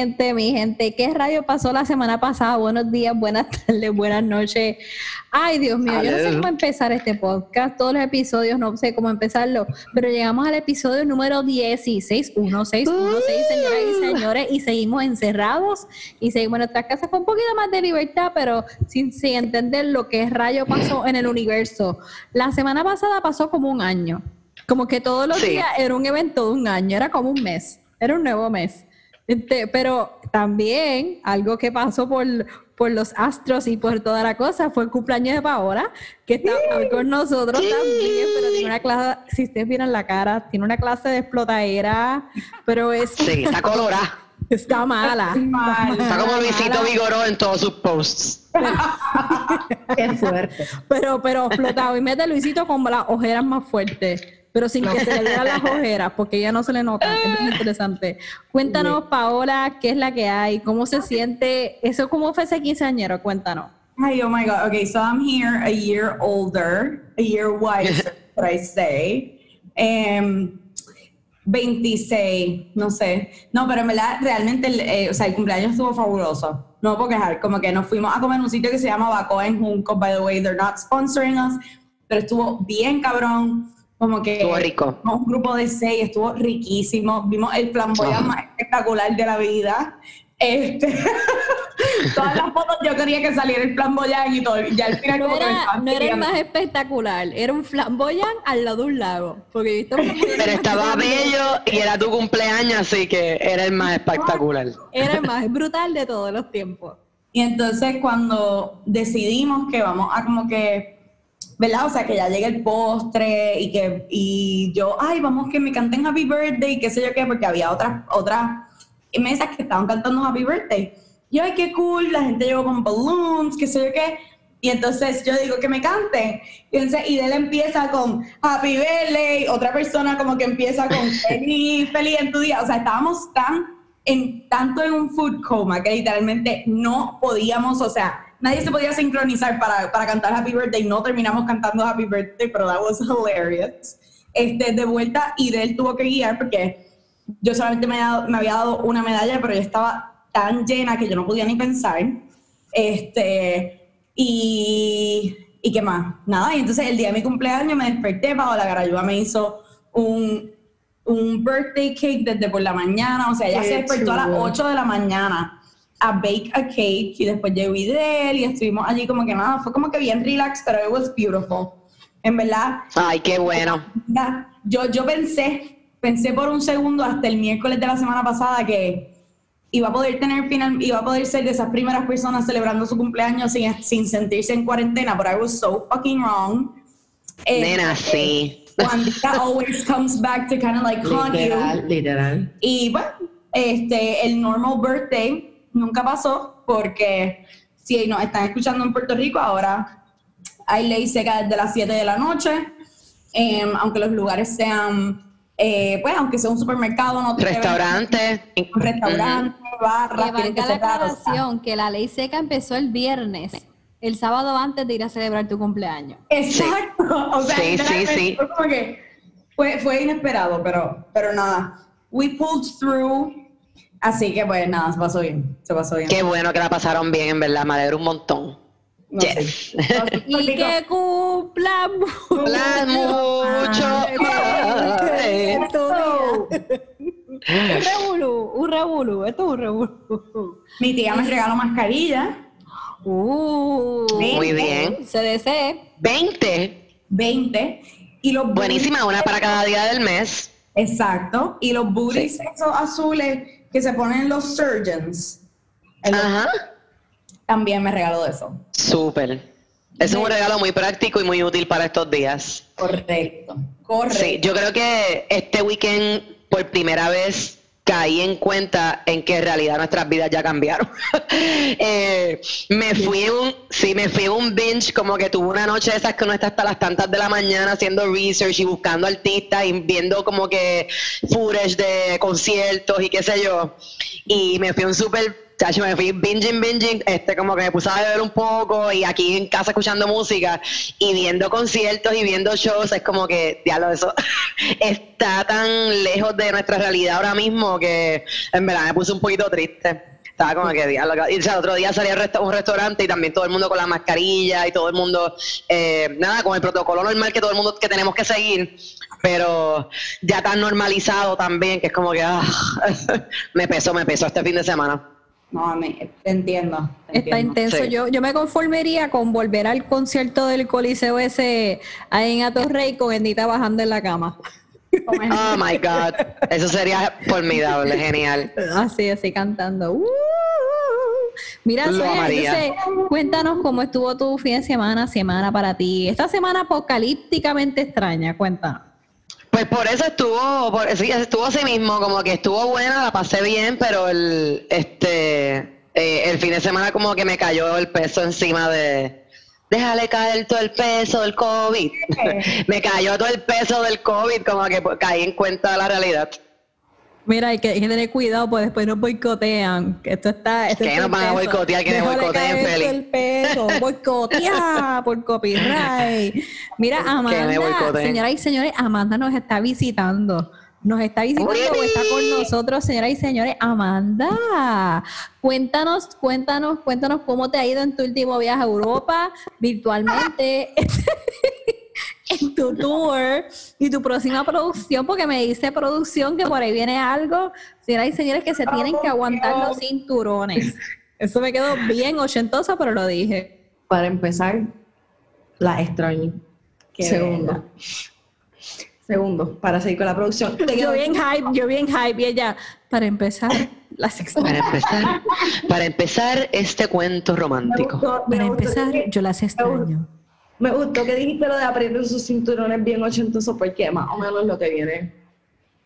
gente, mi gente. ¿Qué radio pasó la semana pasada? Buenos días, buenas tardes, buenas noches. Ay, Dios mío, yo no sé cómo empezar este podcast, todos los episodios, no sé cómo empezarlo, pero llegamos al episodio número 16, 1616, señoras y señores, y seguimos encerrados y seguimos en nuestras casas con un poquito más de libertad, pero sin, sin entender lo que rayo pasó en el universo. La semana pasada pasó como un año, como que todos los días era un evento de un año, era como un mes, era un nuevo mes. Este, pero también algo que pasó por, por los astros y por toda la cosa fue el cumpleaños de Paola, que está con nosotros también, pero tiene una clase, si ustedes miran la cara, tiene una clase de explotadera, pero es... Sí, está colorada. Está mala. Está como Luisito Vigoró en todos sus posts. Qué fuerte. Pero, pero explotado. Y mete Luisito con las ojeras más fuertes pero sin que se le vean las ojeras, porque ya no se le nota. Es muy interesante. Cuéntanos, Paola, qué es la que hay, cómo se siente, eso cómo fue ese quinceañero, cuéntanos. Ay, oh my God. Okay, so I'm here a year older, a year wiser, what I say. 26, no sé. No, pero en verdad, realmente, eh, o sea, el cumpleaños estuvo fabuloso. No puedo quejar, como que nos fuimos a comer en un sitio que se llama Bacoa en Junco. By the way, they're not sponsoring us, pero estuvo bien cabrón como que estuvo rico. Un grupo de seis, estuvo riquísimo. Vimos el flamboyán más espectacular de la vida. Este, todas las fotos yo quería que saliera el flamboyán y todo. Ya al final no era, no era el más espectacular, era un flamboyán al lado de un lago. Porque visto Pero estaba bello y era tu cumpleaños, así que era el más espectacular. Era el más brutal de todos los tiempos. Y entonces cuando decidimos que vamos a como que ¿verdad? O sea, que ya llegue el postre y que y yo, ay, vamos que me canten Happy Birthday, y qué sé yo qué, porque había otras otras mesas que estaban cantando Happy Birthday. Y ay, qué cool, la gente llegó con balloons, qué sé yo qué. Y entonces yo digo que me canten. Y entonces y él empieza con Happy Birthday, otra persona como que empieza con feliz, feliz en tu día. O sea, estábamos tan en tanto en un food coma que literalmente no podíamos, o sea, nadie se podía sincronizar para, para cantar Happy Birthday. No terminamos cantando Happy Birthday, pero that was hilarious. Este, de vuelta, y de él tuvo que guiar porque yo solamente me había, dado, me había dado una medalla, pero yo estaba tan llena que yo no podía ni pensar. Este, y, y qué más, nada. Y entonces el día de mi cumpleaños me desperté, Paola Garayuba me hizo un, un birthday cake desde por la mañana, o sea, ella se despertó a las 8 de la mañana a bake a cake y después llegó Idel y estuvimos allí como que nada, fue como que bien relax, pero it was beautiful. En verdad. Ay, qué bueno. Yo, yo pensé, pensé por un segundo hasta el miércoles de la semana pasada que iba a poder tener final, iba a poder ser de esas primeras personas celebrando su cumpleaños sin, sin sentirse en cuarentena, pero I was so fucking wrong. Nena, este, sí. Juanita always comes back to kind of like haunt literal, Literal. Y bueno, este, el normal birthday nunca pasó porque si nos están escuchando en Puerto Rico, ahora hay ley seca desde las 7 de la noche, em, aunque los lugares sean, eh, pues aunque sea un supermercado, no restaurante, un restaurante, barra, que la aclaración que la ley seca empezó el viernes. El sábado antes de ir a celebrar tu cumpleaños. Exacto. O sea, sí, sí, sí. Fue, fue, inesperado, pero, pero nada. We pulled through Así que pues nada, se pasó bien, se pasó bien. Qué bueno que la pasaron bien, en verdad, me alegro un montón. yes. y que cumplan mucho. un revolú, un revolú, esto es un revolú. Mi tía me regaló mascarilla. Uh, Muy bien. CDC. 20. 20. Y los Buenísima, una para cada día del mes. Exacto. Y los booties esos azules que se ponen los surgeons. Ajá. También me regaló eso. Súper. Es un regalo muy práctico y muy útil para estos días. Correcto. Correcto. Sí, yo creo que este weekend, por primera vez, caí en cuenta en que en realidad nuestras vidas ya cambiaron. Eh, me fui un, sí, me fui un binge, como que tuve una noche de esas que uno está hasta las tantas de la mañana haciendo research y buscando artistas y viendo como que footage de conciertos y qué sé yo. Y me fui un super Chacho, me fui binging, binging, este, como que me puse a beber un poco y aquí en casa escuchando música y viendo conciertos y viendo shows, es como que, diablo, eso está tan lejos de nuestra realidad ahora mismo que en verdad me puse un poquito triste. Estaba como que diablo. Y o sea, otro día salí a un restaurante y también todo el mundo con la mascarilla y todo el mundo, eh, nada, con el protocolo normal que todo el mundo que tenemos que seguir pero ya tan normalizado también que es como que ah, me pesó, me pesó este fin de semana. No, me, entiendo. Está intenso. Yo, yo me conformaría con volver al concierto del Coliseo ese ahí en Atorrey con Endita bajando en la cama. Oh my God. Eso sería formidable, genial. Así, así cantando. Uh, Mira, cuéntanos cómo estuvo tu fin de semana, semana para ti. Esta semana apocalípticamente extraña, cuéntanos. Pues por eso estuvo, por, sí, estuvo así mismo, como que estuvo buena, la pasé bien, pero el, este, eh, el fin de semana como que me cayó el peso encima de, déjale caer todo el peso del COVID. me cayó todo el peso del COVID, como que caí en cuenta de la realidad. Mira, hay que, tener cuidado, pues después nos boicotean. Esto está. Esto ¿Qué nos van a boicotear? Que nos boicoteen, Feli? el peso, boicotear por copyright. Mira, Amanda, señoras y señores, Amanda nos está visitando. Nos está visitando o está con nosotros, señoras y señores. Amanda, cuéntanos, cuéntanos, cuéntanos cómo te ha ido en tu último viaje a Europa virtualmente. en tu tour y tu próxima producción, porque me dice producción que por ahí viene algo, señoras y señores, que se tienen que aguantar los cinturones. Eso me quedó bien ochentosa, pero lo dije. Para empezar, la extraño. Segundo. Segundo, para seguir con la producción. Yo bien hype, yo bien hype y ella, para empezar, las extraño. Para empezar, para empezar este cuento romántico. para empezar, yo las extraño. Me gustó que dijiste lo de aprender sus cinturones bien ochentosos, porque más o menos lo que viene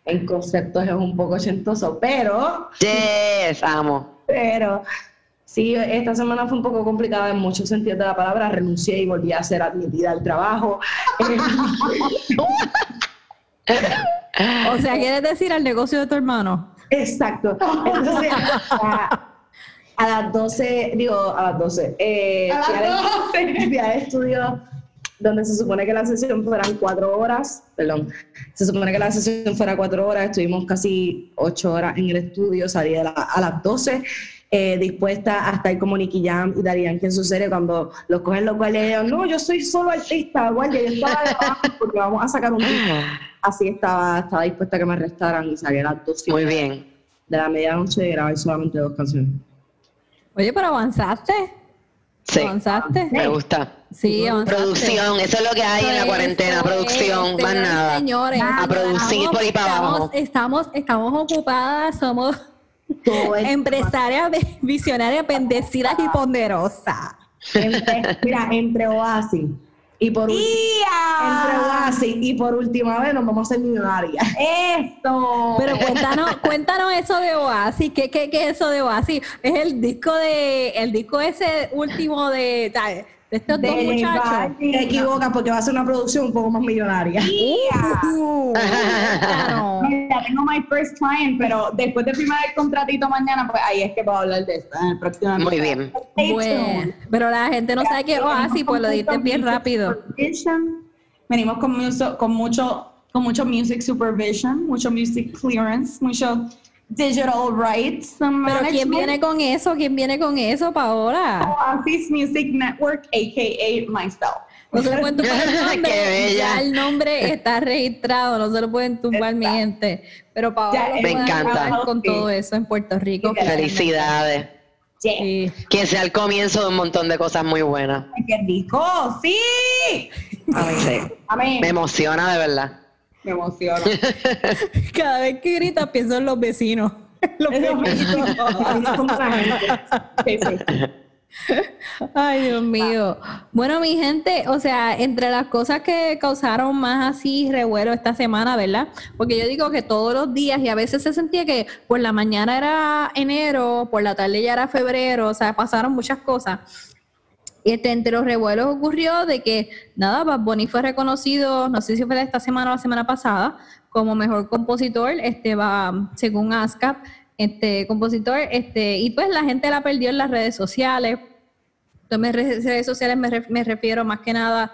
en conceptos es un poco ochentoso, pero... Yes, amo. Pero sí, esta semana fue un poco complicada en muchos sentidos de la palabra. Renuncié y volví a ser admitida al trabajo. o sea, ¿quieres decir al negocio de tu hermano? Exacto. Entonces, a las 12, digo, a las 12. Eh, a las 12. estudio donde se supone que la sesión fueran cuatro horas, perdón, se supone que la sesión fuera cuatro horas, estuvimos casi ocho horas en el estudio, salí a las 12, eh, dispuesta a estar como Nicky Jam y Darían que en su serie cuando los cogen los cuales ellos, no, yo soy solo artista, guardia, yo estaba porque vamos a sacar un disco. Así estaba, estaba dispuesta a que me arrestaran y salí a las 12. Muy bien. De la medianoche y grabé solamente dos canciones. Oye, pero avanzaste. Sí. ¿Avanzaste? Me gusta. Sí, avanzaste. Producción, eso es lo que hay en la cuarentena, producción, más nada. Señores, a producir por ahí para abajo. Estamos, estamos ocupadas, somos empresarias visionarias, bendecidas y ponderosas. mira, entre Oasis y por, y por última vez nos vamos a ser millonarias. Esto. Pero cuéntanos, cuéntanos eso de Oasis. ¿Qué, qué, qué es eso de Oasis? Es el disco de, el disco ese último de, de estos dos muchachos. Te equivocas porque va a ser una producción un poco más millonaria. Uh, tengo my first client, pero después de firmar el contratito mañana, pues ahí es que puedo hablar de esto en el Muy bien. Bueno, pero la gente no sabe qué es Oasis, pues lo diste bien rápido. Venimos con, mucho, con mucho con mucho music supervision, mucho music clearance, mucho digital rights Pero ¿quién viene con eso? ¿Quién viene con eso, Paola? Oasis Music Network, a.k.a. myself. No se lo pueden tumbar el nombre. ya el nombre está registrado, no se lo pueden tumbar mi gente. Pero Paola me encanta con todo eso en Puerto Rico. Felicidades. Sí. Que sea el comienzo de un montón de cosas muy buenas. ¡Qué rico! ¡Sí! A mí, Me emociona de verdad. Me emociona. Cada vez que grita pienso en los vecinos. Los vecinos. Ay, Dios mío. Bueno, mi gente, o sea, entre las cosas que causaron más así revuelo esta semana, ¿verdad? Porque yo digo que todos los días y a veces se sentía que por la mañana era enero, por la tarde ya era febrero, o sea, pasaron muchas cosas. Este, entre los revuelos ocurrió de que, nada, Bad fue reconocido, no sé si fue esta semana o la semana pasada, como mejor compositor, este va, según ASCAP, este compositor, este, y pues la gente la perdió en las redes sociales. Entonces, redes sociales me refiero más que nada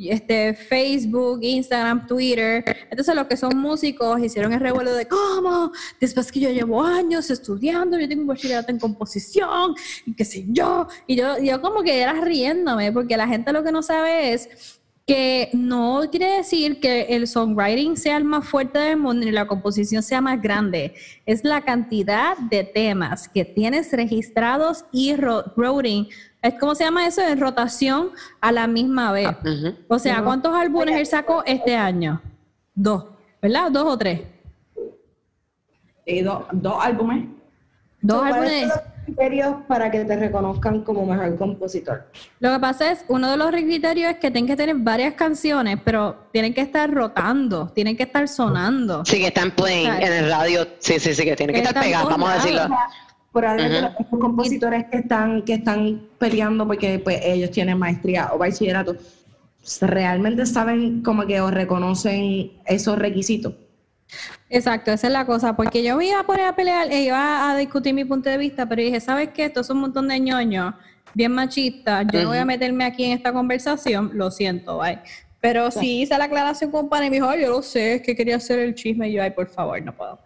este, Facebook, Instagram, Twitter. Entonces los que son músicos hicieron el revuelo de cómo, después que yo llevo años estudiando, yo tengo un bachillerato en composición y qué sé yo. Y yo, yo como que era riéndome, porque la gente lo que no sabe es que no quiere decir que el songwriting sea el más fuerte del mundo ni la composición sea más grande. Es la cantidad de temas que tienes registrados y routing ¿Cómo se llama eso? En rotación a la misma vez. Ah, o sea, ¿cuántos álbumes él sacó este año? Dos, ¿verdad? ¿Dos o tres? dos álbumes. Dos álbumes. los criterios para que te reconozcan como mejor compositor? Lo que pasa es, uno de los criterios es que tienen que tener varias canciones, pero tienen que estar rotando, tienen que estar sonando. Sí, que están playing en el radio. Sí, sí, sí, que tienen que, estar pegados, vamos a decirlo por algo uh compositores que están, que están peleando porque pues, ellos tienen maestría o bachillerato, realmente saben como que o reconocen esos requisitos. Exacto, esa es la cosa, porque yo me iba a poner a pelear e iba a discutir mi punto de vista, pero dije, ¿sabes qué? Esto es un montón de ñoños, bien machistas, yo no voy a meterme aquí en esta conversación, lo siento, bye. Pero si hice la aclaración con Pan y me dijo, yo lo sé, es que quería hacer el chisme, y yo, ay, por favor, no puedo.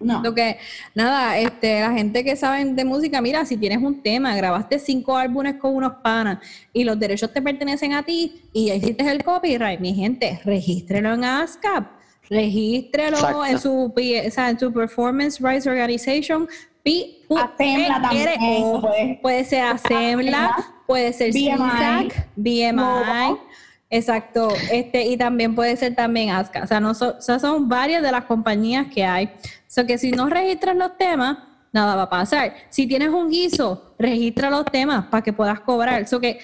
No. Lo que, nada, este, la gente que sabe de música, mira, si tienes un tema, grabaste cinco álbumes con unos panas y los derechos te pertenecen a ti y ya hiciste el copyright, mi gente, regístrelo en ASCAP, regístrelo en su, o sea, en su Performance Rights Organization. Assembla también. Puede, ser Assembla, puede ser BMI, BMI. Exacto, este, y también puede ser también ASCA. O sea, no son varias de las compañías que hay. O sea, que si no registras los temas, nada va a pasar. Si tienes un guiso, registra los temas para que puedas cobrar. O que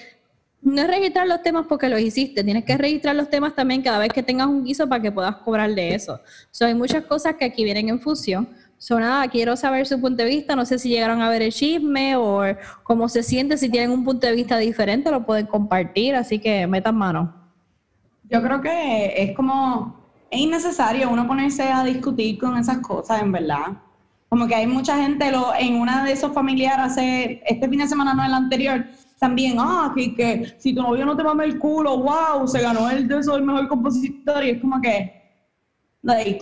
no es registrar los temas porque los hiciste, tienes que registrar los temas también cada vez que tengas un guiso para que puedas cobrar de eso. So, hay muchas cosas que aquí vienen en fusión. So, nada, quiero saber su punto de vista. No sé si llegaron a ver el chisme o cómo se siente. Si tienen un punto de vista diferente, lo pueden compartir. Así que metan mano. Yo creo que es como, es innecesario uno ponerse a discutir con esas cosas, en verdad. Como que hay mucha gente lo, en una de esos familiares hace, este fin de semana, no el anterior, también, ah, que, que si tu novio no te mame el culo, wow, se ganó el de eso, el mejor compositor, y es como que, like,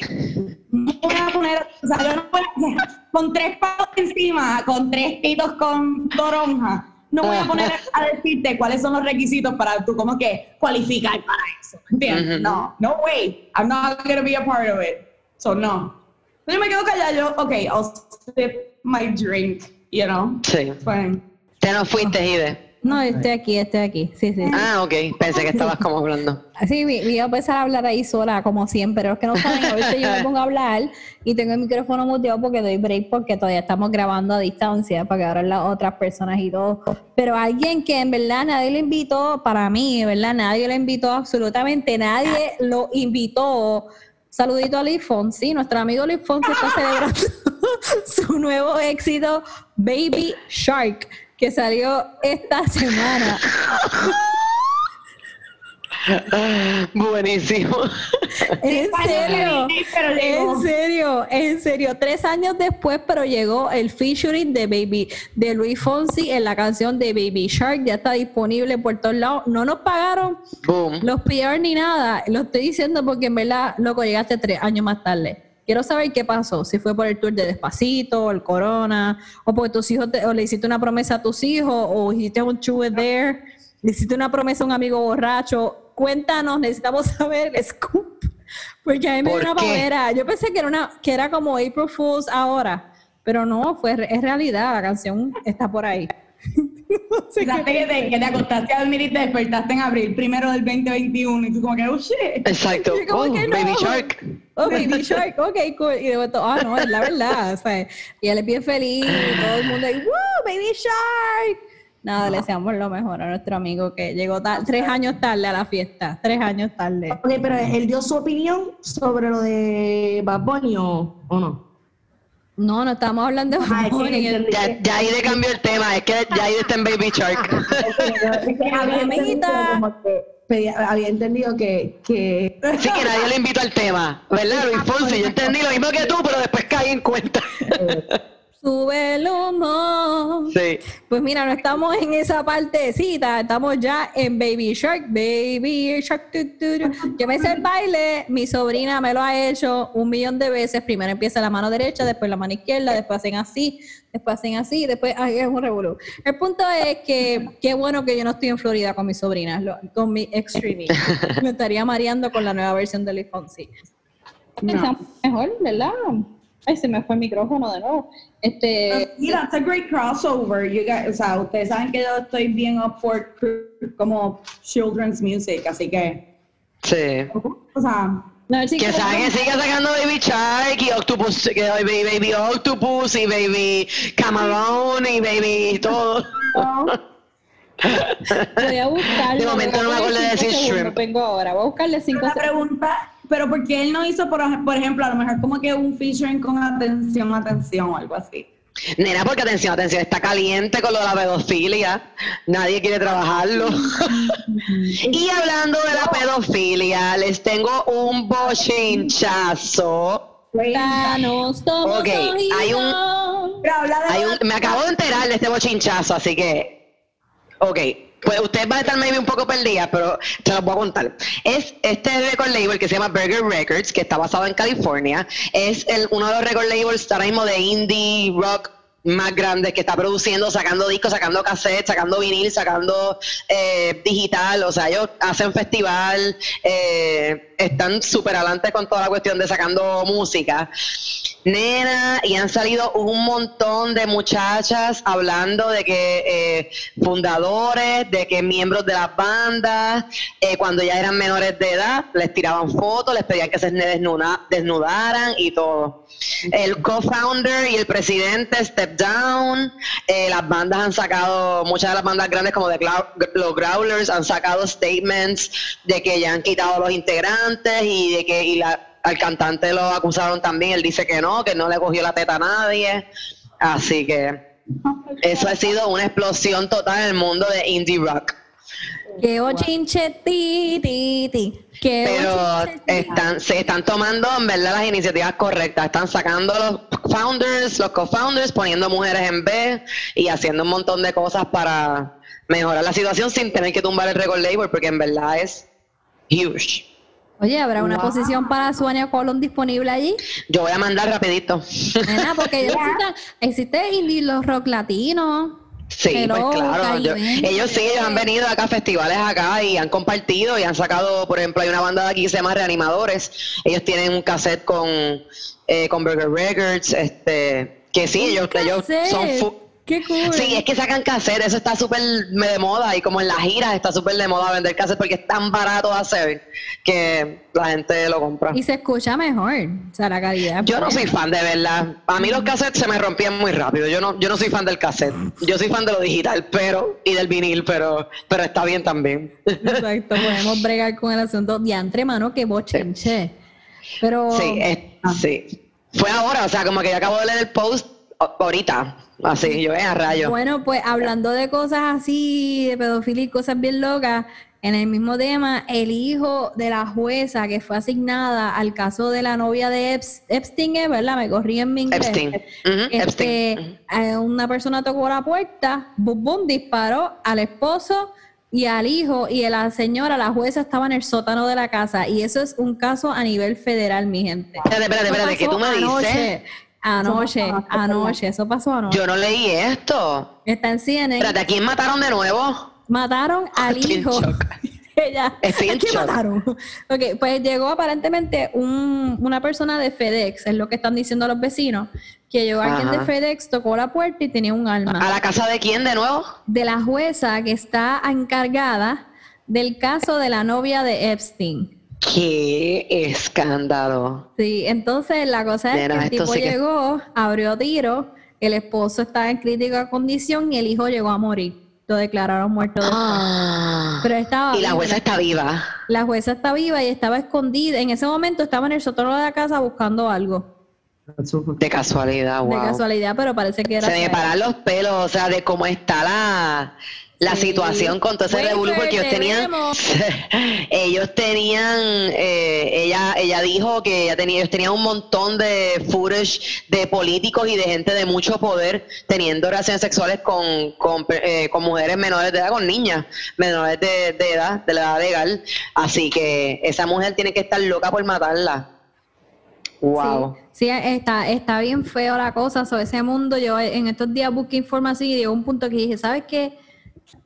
no voy a poner, o sea, yo no voy a, con tres palos encima, con tres titos con toronja, no voy a poner a decirte cuáles son los requisitos para tú como que cualificar para eso. ¿Entiendes? No, no way. I'm not to be a part of it. So no. Yo me quedo callado, yo, ok, I'll sip my drink, you know. Sí. Fine. Te no fuiste, Ide. No, estoy aquí, estoy aquí. Sí, sí. Ah, ok. Pensé que estabas como hablando. Sí, me, iba a empezar a hablar ahí sola, como siempre. Los que no saben, a veces yo me pongo a hablar y tengo el micrófono muteado porque doy break porque todavía estamos grabando a distancia para que abran las otras personas y todo. Pero alguien que en verdad nadie le invitó, para mí, ¿verdad? Nadie le invitó, absolutamente nadie lo invitó. Saludito a Lee Fonsi, nuestro amigo Lee Fonsi está celebrando su nuevo éxito, Baby Shark que salió esta semana. Buenísimo. En serio, en serio, en serio. Tres años después, pero llegó el featuring de Baby, de Luis Fonsi en la canción de Baby Shark. Ya está disponible por todos lados. No nos pagaron los PR ni nada. Lo estoy diciendo porque en verdad, loco, llegaste tres años más tarde. Quiero saber qué pasó, si fue por el tour de Despacito, el Corona, o porque tus hijos, o le hiciste una promesa a tus hijos, o hiciste un chuve there, le hiciste una promesa a un amigo borracho. Cuéntanos, necesitamos saber el scoop. Porque a mí me dio una pavera. Yo pensé que era, una, que era como April Fools ahora, pero no, fue, es realidad, la canción está por ahí. no sé que, te, que te acostaste a dormir y te despertaste en abril primero del 2021 y tú como que, oh shit. Exacto. Oh, Baby Shark. Oh, Baby Shark, ok, cool. Y de momento, ah, no, es la verdad. O sea, y él es bien feliz y todo el mundo ahí, ¡Woo! Baby Shark. Nada, le deseamos lo mejor a nuestro amigo que llegó tres años tarde a la fiesta. Tres años tarde. Ok, pero él dio su opinión sobre lo de Bad Bunny o no. No, no estamos hablando de Ay, ya, ya ahí le cambió el tema, es que ya ahí está en Baby Shark. había entendido que, que... Sí, que nadie le invitó al tema, ¿verdad, Luis Fonsi? Yo entendí lo mismo que tú, pero después caí en cuenta. Sube el humo. Sí. Pues mira, no estamos en esa partecita, estamos ya en Baby Shark, Baby Shark. Yo me hice el baile, mi sobrina me lo ha hecho un millón de veces. Primero empieza la mano derecha, después la mano izquierda, después hacen así, después hacen así, después ay, es un revolú. El punto es que qué bueno que yo no estoy en Florida con mi sobrina, con mi extreme. me estaría mareando con la nueva versión de Luis Fonsi. Mejor, ¿verdad? Ay, se me fue el micrófono de nuevo. Este, mira, it's a great crossover. You guys, o sea, ustedes saben que yo estoy bien up for como children's music, así que. Sí. O sea. No, sí que saben que sigue sacando Baby Shark y Octopus, que baby, baby Octopus y Baby Camarón y Baby todo. Voy a buscarlo. De momento no me acuerdo de decir shrimp. Vengo ahora, voy a buscarle cinco La pregunta pero porque él no hizo, por, por ejemplo, a lo mejor como que un featuring con atención, atención o algo así. Nena, porque atención, atención, está caliente con lo de la pedofilia. Nadie quiere trabajarlo. y hablando de la pedofilia, les tengo un bochinchazo. Ok, hay un, hay un. Me acabo de enterar de este bochinchazo, así que. Ok, pues ustedes van a estar maybe un poco perdidas, pero te lo voy a contar. Es este record label que se llama Burger Records, que está basado en California. Es el, uno de los record labels ahora mismo de indie rock más grandes que está produciendo, sacando discos, sacando cassettes, sacando vinil, sacando eh, digital, o sea, ellos hacen festival, eh, están súper adelante con toda la cuestión de sacando música. Nena, y han salido un montón de muchachas hablando de que eh, fundadores, de que miembros de las bandas, cuando ya eran menores de edad, les tiraban fotos, les pedían que se desnudaran y todo. El co-founder y el presidente Step Down, eh, las bandas han sacado, muchas de las bandas grandes como de los Growlers han sacado statements de que ya han quitado los integrantes y de que al cantante lo acusaron también, él dice que no, que no le cogió la teta a nadie. Así que eso ha sido una explosión total en el mundo de indie rock. Que ochinche ti, ti, ti. Pero están, se están tomando en verdad las iniciativas correctas. Están sacando los founders, los co-founders, poniendo mujeres en B y haciendo un montón de cosas para mejorar la situación sin tener que tumbar el record label, porque en verdad es huge. Oye, ¿habrá una posición para Suania Colón disponible allí? Yo voy a mandar rapidito. Nena, porque ellos existe indie los rock latinos. Sí, pues claro. ellos sí, ellos han venido acá a festivales acá y han compartido y han sacado, por ejemplo, hay una banda de aquí que se llama Reanimadores. Ellos tienen un cassette con, eh, con Burger Records, este, que sí, ellos, ellos son Sí, es que sacan cassette, eso está súper de moda y como en las giras está súper de moda vender cassette porque es tan barato de hacer que la gente lo compra. Y se escucha mejor, o sea, la calidad. Yo no soy fan de verdad. A mí los cassettes se me rompían muy rápido. Yo no, yo no soy fan del cassette. Yo soy fan de lo digital, pero, y del vinil, pero, pero está bien también. Exacto, podemos bregar con el asunto de entre mano, que bochinche. Pero. Sí, ah. sí. Fue ahora, o sea, como que yo acabo de leer el post ahorita. Así, yo a rayo. Bueno, pues hablando de cosas así, de pedofilia y cosas bien locas, en el mismo tema, el hijo de la jueza que fue asignada al caso de la novia de Epstein, ¿verdad? Me corrí en mi inglés. Epstein. Este, eh, Una persona tocó la puerta, boom, boom, disparó al esposo y al hijo y la señora, la jueza, estaba en el sótano de la casa. Y eso es un caso a nivel federal, mi gente. Espérate, espérate, espérate, que tú me dices. Anoche, anoche, eso pasó anoche. Yo no leí esto. Está en CNN. Espérate, ¿a quién mataron de nuevo? Mataron al hijo. Ella. ¿Quién mataron? Ok, pues llegó aparentemente un, una persona de FedEx, es lo que están diciendo los vecinos, que llegó alguien de FedEx, tocó la puerta y tenía un arma. ¿A la casa de quién de nuevo? De la jueza que está encargada del caso de la novia de Epstein. ¡Qué escándalo! Sí, entonces la cosa es que el tipo llegó, abrió tiro, el esposo estaba en crítica condición y el hijo llegó a morir. Lo declararon muerto. Ah, Pero estaba y la jueza está viva. La jueza está viva y estaba escondida. En ese momento estaba en el sótano de la casa buscando algo. De casualidad, wow. De casualidad, pero parece que era. Se me paran los pelos, o sea, de cómo está la la situación con todo ese revuelo porque ellos tenían ellos tenían eh, ella ella dijo que ella tenía ellos tenían un montón de footage de políticos y de gente de mucho poder teniendo relaciones sexuales con, con, eh, mujeres menores de edad con niñas menores de, edad de la edad legal. Así que esa mujer tiene que estar loca por matarla. Wow sí, está está bien feo la cosa. Sobre ese mundo yo en estos días busqué información y llegó un punto que dije sabes qué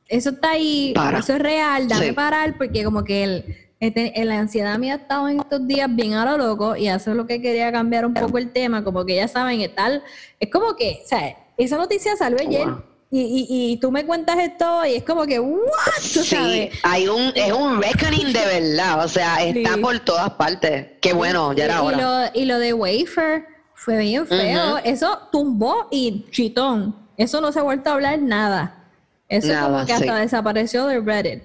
eso está ahí, eso es real, dame parar, porque como que el, este, la ansiedad mía ha estado en estos días bien a lo loco, y eso es lo que quería cambiar un poco el tema, como que ya saben, es tal, es como que, o sea, esa noticia salió ayer. Y, y, tú me cuentas esto y es como que, ¿what? sí, hay un, es un reckoning de verdad, o sea, está por todas partes. Qué bueno, ya era hora. Y lo, y lo de Wafer fue bien feo, eso tumbó y chitón, eso no se ha vuelto a hablar nada. Eso es como que hasta desapareció de Reddit.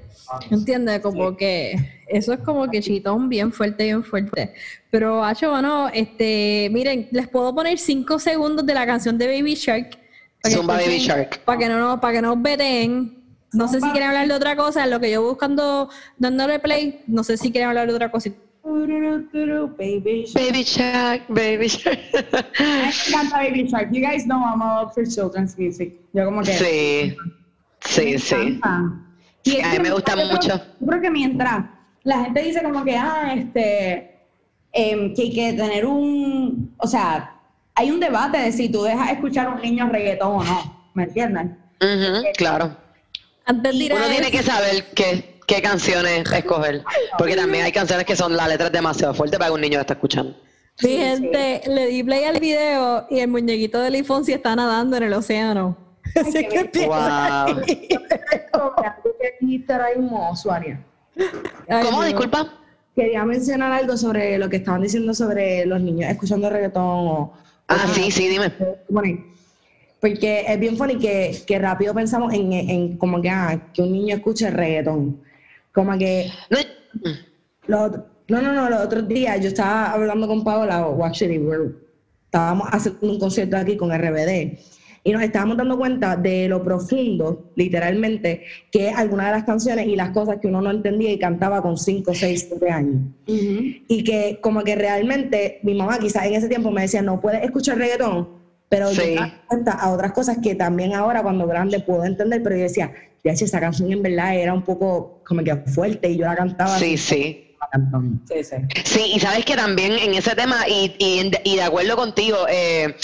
¿Entiendes? Como que eso es como que chitón bien fuerte, bien fuerte. Pero, Hacho, bueno, este, miren, les puedo poner cinco segundos de la canción de Baby Shark. Para que, Baby Shark. Para que no, para que no veten. No sé si quieren hablar de otra cosa, lo que yo buscando, dándole play, no sé si quieren hablar de otra cosa. Baby Shark. Baby Shark, Baby Shark. Me encanta Baby Shark. You guys know I'm all for children's music. Yo como que... Sí. Sí, sí. Y a mí me gusta mucho. yo creo que mientras la gente dice como que, ah, este, em, que hay que tener un, o sea, hay un debate de si tú dejas escuchar a un niño reggaetón o no, ¿me entiendes? claro. Antes Uno tiene que saber qué, qué canciones escoger, porque también hay canciones que son las letras demasiado fuertes para que un niño esté escuchando. Mi gente, le di play al video y el muñequito de Lifonsi está nadando en el océano. Así que wow. ¿Cómo? Disculpa. Quería mencionar algo sobre lo que estaban diciendo sobre los niños escuchando reggaetón o... Ah, sí, sí, dime. Porque es bien funny que, que rápido pensamos en, en como que, ah, que un niño escuche reggaetón. Como que... No, no, no, no, los otros días yo estaba hablando con Paola, o actually, estábamos haciendo un concierto aquí con RBD y nos estábamos dando cuenta de lo profundo, literalmente, que algunas de las canciones y las cosas que uno no entendía y cantaba con 5, 6, 7 años. Y que como que realmente mi mamá quizás en ese tiempo me decía, no puedes escuchar reggaetón, pero yo me cuenta a otras cosas que también ahora cuando grande puedo entender, pero yo decía, ya esa canción en verdad era un poco como que fuerte y yo la cantaba. Sí, sí. Sí, y sabes que también en ese tema, y, y, de acuerdo contigo, eh,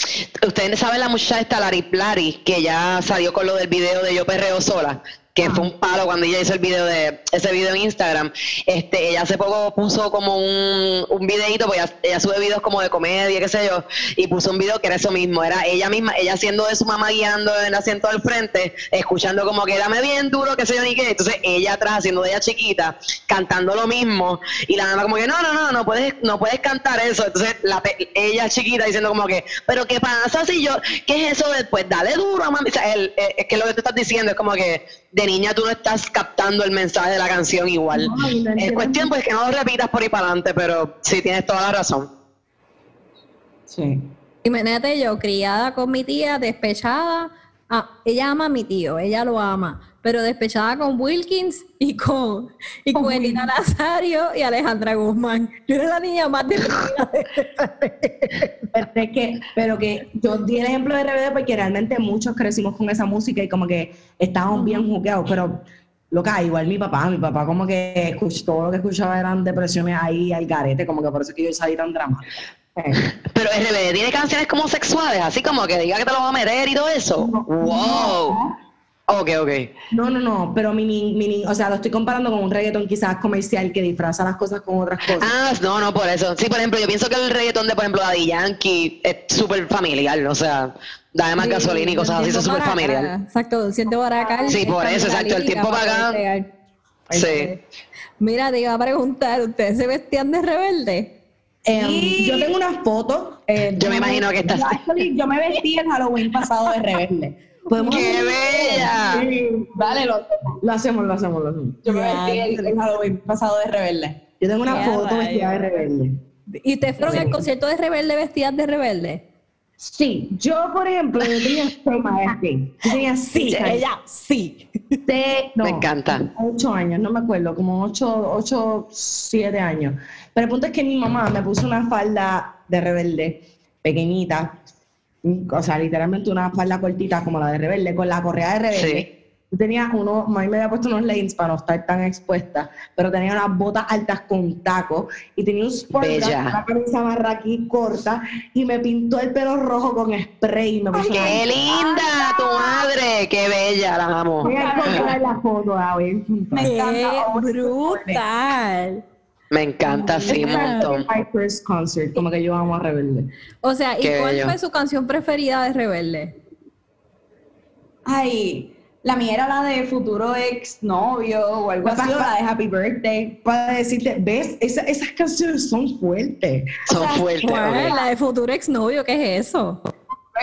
ustedes saben la muchacha esta, Lari Lari, que ya salió con lo del video de Yo Perreo Sola que fue un palo cuando ella hizo el video de ese video en Instagram. Este, ella hace poco puso como un, un videito, pues ella, sube videos como de comedia, qué sé yo, y puso un video que era eso mismo, era ella misma, ella siendo de su mamá guiando en el asiento al frente, escuchando como que dame bien duro, qué sé yo ni qué, entonces ella atrás haciendo de ella chiquita, cantando lo mismo, y la mamá como que no, no, no, no puedes, no puedes cantar eso, entonces la, ella chiquita diciendo como que, pero qué pasa si yo, qué es eso después, dale duro, mami, o sea, es que lo que tú estás diciendo es como que de niña tú no estás captando el mensaje de la canción igual. es cuestión pues que no lo repitas por ahí para adelante, pero sí tienes toda la razón. Sí. Imagínate yo, criada con mi tía, despechada. Ah, ella ama a mi tío, ella lo ama pero despechada con Wilkins y con, y con Elina Nazario y Alejandra Guzmán. Yo era la niña más de pero, que, pero que yo di el ejemplo de RBD porque realmente muchos crecimos con esa música y como que estábamos bien jugueados, pero loca, igual mi papá, mi papá como que escuchó, todo lo que escuchaba eran depresiones ahí al garete, como que por eso es que yo salí tan drama. Pero RBD tiene canciones como sexuales, así como que diga que te lo va a meter y todo eso. wow. Ok, ok. No, no, no, pero mi, mi, o sea, lo estoy comparando con un reggaetón quizás comercial que disfraza las cosas con otras cosas. Ah, no, no, por eso. Sí, por ejemplo, yo pienso que el reggaetón de, por ejemplo, Daddy Yankee es súper familiar, o sea, dame más gasolina y cosas así, es súper familiar. Exacto, siento para acá. Sí, por eso, exacto, el tiempo para acá. Sí. Mira, te iba a preguntar, ¿ustedes se vestían de rebelde? Em, yo tengo unas fotos. Eh, yo me imagino que estás. Yo me vestí el Halloween pasado de rebelde. ¡Qué bella! Vale, lo, lo, hacemos, lo hacemos, lo hacemos. Yo me vestí el, Halloween pasado de rebelde. Yo tengo una foto vestida de rebelde. ¿Y te fueron al concierto de rebelde vestidas de rebelde? Sí, yo por ejemplo, yo tenía seis maestros. Yo tenía sí, ella sí. Me encanta. Ocho años, no me acuerdo, como ocho, ocho, siete años. Pero el punto es que mi mamá me puso una falda de rebelde, pequeñita, o sea, literalmente una falda cortita como la de rebelde, con la correa de rebelde tenía uno, mami me había puesto unos leggings para no estar tan expuesta, pero tenía unas botas altas con tacos y tenía un sport una camisa marraquí corta y me pintó el pelo rojo con spray. Me ¡Qué linda tu madre! ¡Qué bella! La amo. Voy a encontrar la foto, Me encanta. brutal! Me encanta, sí, un montón. My first concert, como que yo amo a Rebelde. O sea, ¿y cuál fue su canción preferida de Rebelde? Ay, la mía era la de futuro ex novio o algo así, o la de Happy Birthday. Para decirte, ¿ves? esas canciones son fuertes. Son fuertes. La de futuro ex novio, ¿qué es eso?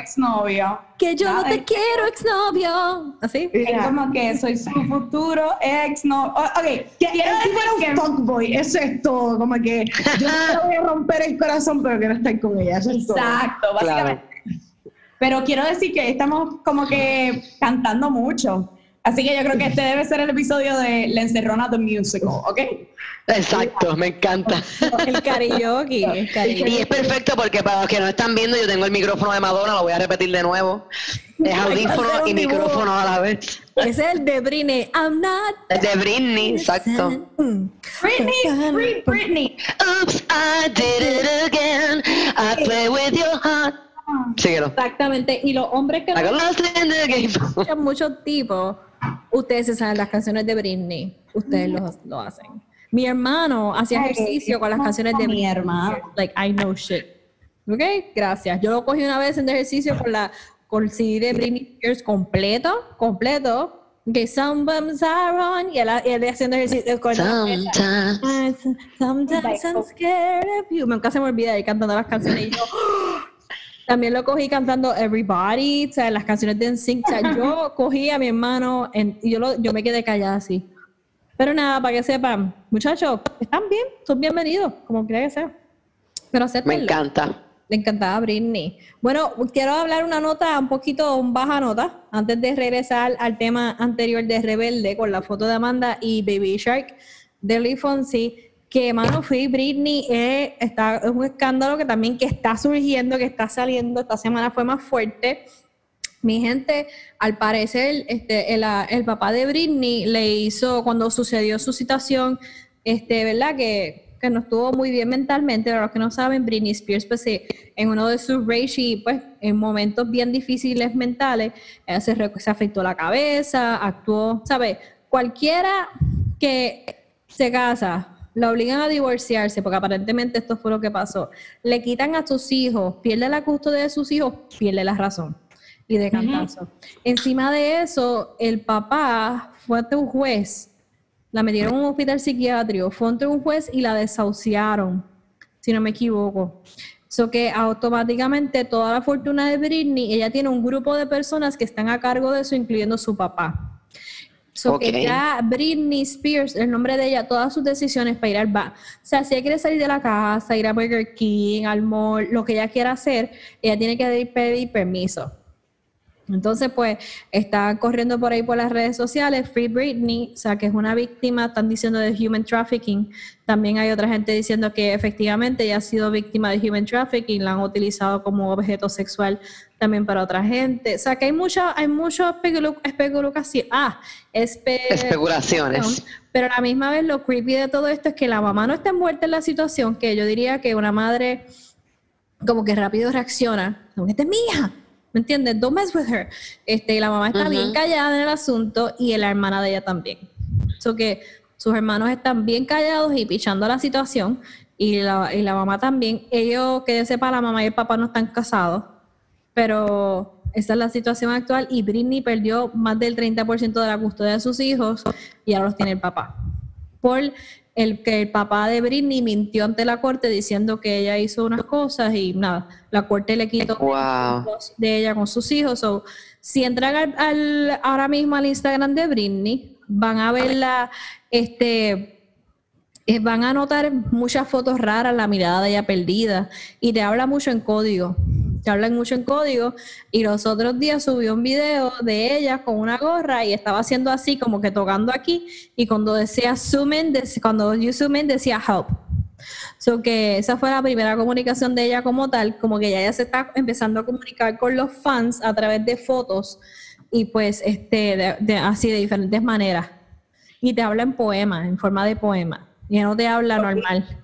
Ex novio. Que yo no te quiero, ex novio. ¿Así? Es como que soy su futuro ex novio. Oh, ok, quiero decir un fuckboy, eso es todo. Como que yo no voy a romper el corazón, pero quiero estar con ella. Eso es Exacto, básicamente. Pero quiero decir que estamos como que cantando mucho. Así que yo creo que este debe ser el episodio de La Encerrona The Musical, ¿ok? Exacto, me encanta. El karaoke. Y es perfecto porque para los que no están viendo, yo tengo el micrófono de Madonna, lo voy a repetir de nuevo. Es audífono y micrófono a la vez. Ese es el de Britney. I'm not. El de Britney, exacto. Britney, Britney. Oops, I did it again. I play with your heart. Exactamente. Y los hombres que no muchos tipos, ustedes se saben las canciones de Britney. Ustedes lo, hacen. Mi hermano hacía ejercicio con las canciones de mi hermano. Like, I know shit. ¿Ok? Gracias. Yo lo cogí una vez en ejercicio con la con el CD de Britney Spears completo, completo. Que sometimes I run y él, él haciendo ejercicio con sometimes, sometimes I'm scared of you. Me nunca se me olvida ahí cantando las canciones y yo también lo cogí cantando Everybody, o sea, las canciones de NSYNC. O sea, yo cogí a mi hermano y yo, lo, yo me quedé callada así. Pero nada, para que sepan, muchachos, están bien, son bienvenidos, como quiera que sea. Pero Me encanta. Le encantaba Britney. Bueno, quiero hablar una nota, un poquito baja nota, antes de regresar al tema anterior de Rebelde con la foto de Amanda y Baby Shark de Lee Fonsi que mano fui Britney eh, está, es un escándalo que también que está surgiendo, que está saliendo, esta semana fue más fuerte. Mi gente, al parecer, este, el, el, papá de Britney le hizo, cuando sucedió su situación, este, ¿verdad? Que, que no estuvo muy bien mentalmente, para los que no saben, Britney Spears, pues en uno de sus rage pues en momentos bien difíciles mentales, se, se afectó la cabeza, actuó, ¿sabes? Cualquiera que se casa la obligan a divorciarse, porque aparentemente esto fue lo que pasó. Le quitan a sus hijos, pierde la custodia de sus hijos, pierde la razón. Y de cantazo. Encima de eso, el papá fue ante un juez, la metieron en un hospital psiquiátrico, fue ante un juez y la desahuciaron, si no me equivoco. So que automáticamente toda la fortuna de Britney, ella tiene un grupo de personas que están a cargo de eso, incluyendo su papá. So que ya Britney Spears, el nombre de ella, todas sus decisiones para ir al bar. O sea, si ella quiere salir de la casa, ir a Burger King, al mall, lo que ella quiera hacer, ella tiene que pedir permiso. Entonces, pues, está corriendo por ahí por las redes sociales, Free Britney, o sea, que es una víctima, están diciendo de human trafficking. También hay otra gente diciendo que efectivamente ella ha sido víctima de human trafficking, la han utilizado como objeto sexual también para otra gente. O sea, que hay mucha, hay mucho especulación. Ah, especulaciones. Pero a la misma vez lo creepy de todo esto es que la mamá no está envuelta en la situación, que yo diría que una madre como que rápido reacciona, como esta es mi hija, ¿me entiendes? Don't mess with her. Este, la mamá está bien callada en el asunto y la hermana de ella también. So que sus hermanos están bien callados y pichando la situación y la, y la mamá también. Ellos, que yo sepa, la mamá y el papá no están casados pero esa es la situación actual y Britney perdió más del 30% de la custodia de sus hijos y ahora los tiene el papá. Por el que el papá de Britney mintió ante la corte diciendo que ella hizo unas cosas y nada, la corte le quitó de ella con sus hijos. si entran al, ahora mismo al Instagram de Britney, van a verla, este, eh, van a notar muchas fotos raras, la mirada de ella perdida y te habla mucho en código que hablan mucho en código, y los otros días subió un video de ella con una gorra y estaba haciendo así, como que tocando aquí, y cuando decía zoom in, cuando you zoom in decía help. So que esa fue la primera comunicación de ella como tal, como que ella ya se está empezando a comunicar con los fans a través de fotos y pues este de, así de diferentes maneras. Y te habla en poemas, en forma de poema. Y no te habla normal.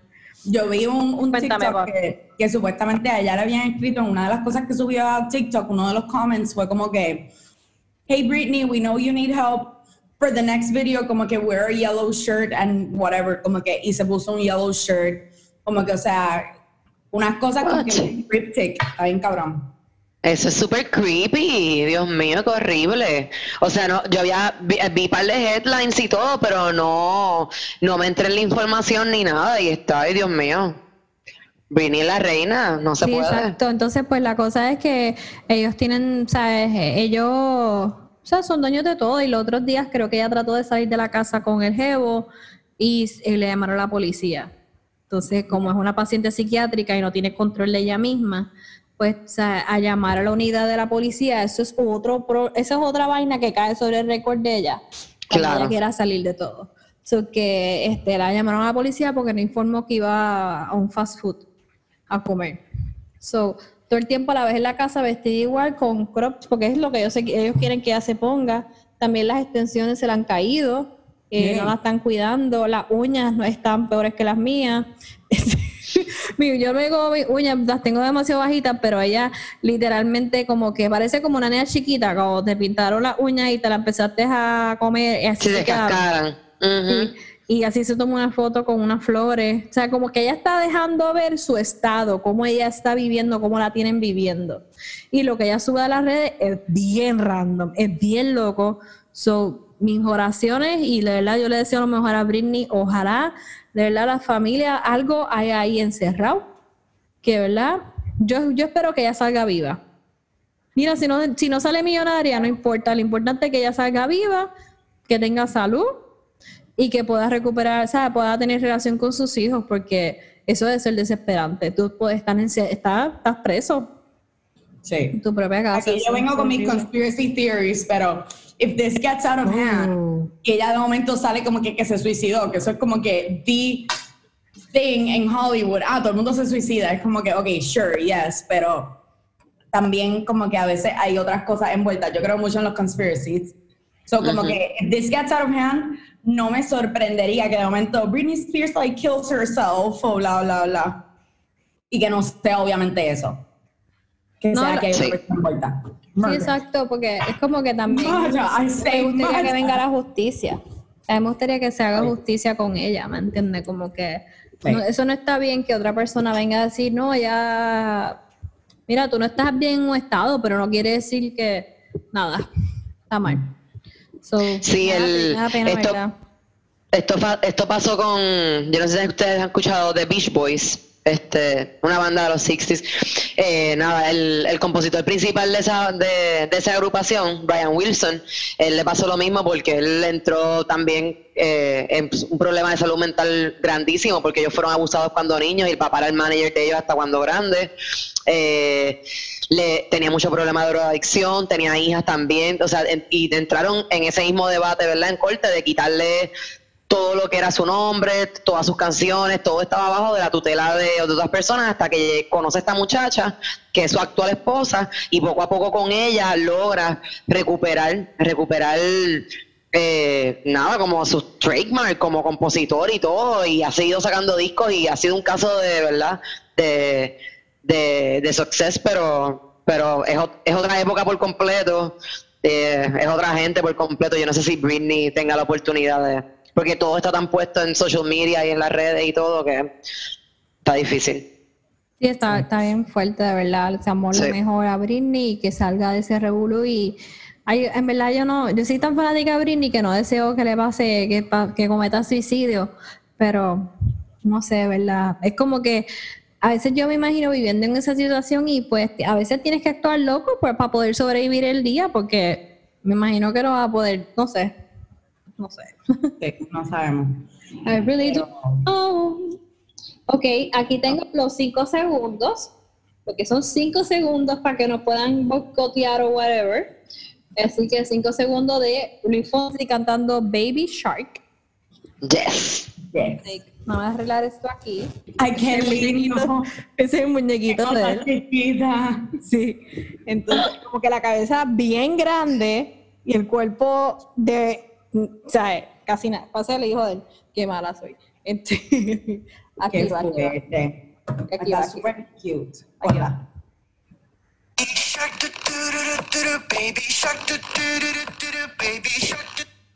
Yo vi un, un TikTok que, que, supuestamente a ella le habían escrito en una de las cosas que subió a TikTok, uno de los comments fue como que, hey Britney, we know you need help for the next video, como que wear a yellow shirt and whatever, como que, y se puso un yellow shirt, como que, o sea, unas cosas como que cryptic, está bien cabrón. Eso es súper creepy, Dios mío, qué horrible. O sea, no, yo había vi, vi par de headlines y todo, pero no, no me entré en la información ni nada y está, ay Dios mío. Vini la reina, no se sí, puede. Exacto, entonces pues la cosa es que ellos tienen, sabes, ellos, o sea, son dueños de todo y los otros días creo que ella trató de salir de la casa con el jevo y, y le llamaron a la policía. Entonces, como es una paciente psiquiátrica y no tiene control de ella misma, pues a llamar a la unidad de la policía, eso es otro esa es otra vaina que cae sobre el récord de ella. Claro. Ella quiera salir de todo. So que este, la llamaron a la policía porque no informó que iba a un fast food a comer. So, todo el tiempo a la vez en la casa vestida igual con crops, porque es lo que ellos, ellos quieren que ella se ponga. También las extensiones se le han caído, eh, no la están cuidando, las uñas no están peores que las mías. yo me digo mis uñas, las tengo demasiado bajitas, pero ella literalmente como que parece como una niña chiquita, como te pintaron las uñas y te la empezaste a comer y así se, y, así se tomó una foto con unas flores. O sea, como que ella está dejando ver su estado, cómo ella está viviendo, cómo la tienen viviendo. Y lo que ella sube a las redes es bien random, es bien loco. So, mis oraciones y de verdad yo le deseo lo mejor a Britney. Ojalá de verdad la familia algo hay ahí encerrado que verdad yo, yo espero que ella salga viva. Mira, si no, si no sale millonaria, no importa. Lo importante es que ella salga viva, que tenga salud y que pueda recuperar, o sea, pueda tener relación con sus hijos, porque eso debe ser desesperante. Tú puedes estar en, estás, estás preso. Sí. En tu propia casa. Aquí yo vengo con mis conspiracy theories, pero if this gets out of hand, oh. que ella de momento sale como que, que se suicidó, que eso es como que the thing en Hollywood, ah, todo el mundo se suicida, es como que, ok, sure, yes, pero también como que a veces hay otras cosas envueltas. Yo creo mucho en los conspiracies. So, como que if this gets out of hand, no me sorprendería que de momento Britney Spears like kills herself o bla, bla, bla. Y que no sea obviamente eso. Que sea que hay otra persona envuelta. Sí, exacto, porque es como que también me gustaría que venga la justicia. A mí me gustaría que se haga justicia con ella, ¿me entiendes? Como que eso no está bien que otra persona venga a decir, no, ya, mira, tú no estás bien en un estado, pero no quiere decir que nada, está mal. sí, el, esto, esto, pasó con, yo no sé si ustedes han escuchado The Beach Boys este, una banda de los 60s. Eh, nada, el, el, compositor principal de esa, de, esa agrupación, Brian Wilson, él le pasó lo mismo porque él entró también eh, en un problema de salud mental grandísimo porque ellos fueron abusados cuando niños y el papá era el manager de ellos hasta cuando grandes. Eh, le, tenía mucho problema de drogadicción, tenía hijas también, o sea, y entraron en ese mismo debate, ¿verdad? En corte de quitarle todo lo que era su nombre, todas sus canciones, todo estaba bajo de la tutela de, otras personas hasta que conoce a esta muchacha, que es su actual esposa, y poco a poco con ella logra recuperar, recuperar eh, nada, como su trademark como compositor y todo, y ha seguido sacando discos y ha sido un caso de verdad de, de, de success, pero, pero es, es otra época por completo, eh, es otra gente por completo. Yo no sé si Britney tenga la oportunidad de porque todo está tan puesto en social media y en las redes y todo que está difícil. Sí, está, está bien fuerte, de verdad. Se amó lo mejor a Britney y que salga de ese revuelo y en verdad yo no, yo soy tan fanática de Britney que no deseo que le pase, que, que cometa suicidio, pero no sé, ¿verdad? Es como que a veces yo me imagino viviendo en esa situación y pues a veces tienes que actuar loco pues, para poder sobrevivir el día porque me imagino que no va a poder, no sé, no sé. no sabemos. I really don't Ok, aquí tengo los cinco segundos porque son cinco segundos para que nos puedan boicotear o whatever. Así que cinco segundos de Luis Fonsi cantando Baby Shark. Yes. yes. Vamos a arreglar esto aquí. Ay, qué lindo. Ese es el muñequito de él. Chiquita. Sí. Entonces, como que la cabeza bien grande y el cuerpo de, o sea, casi nada. Pasa el hijo de él. Qué mala soy. Este, aquí va, aquí va. Aquí va, super cute. Aquí va.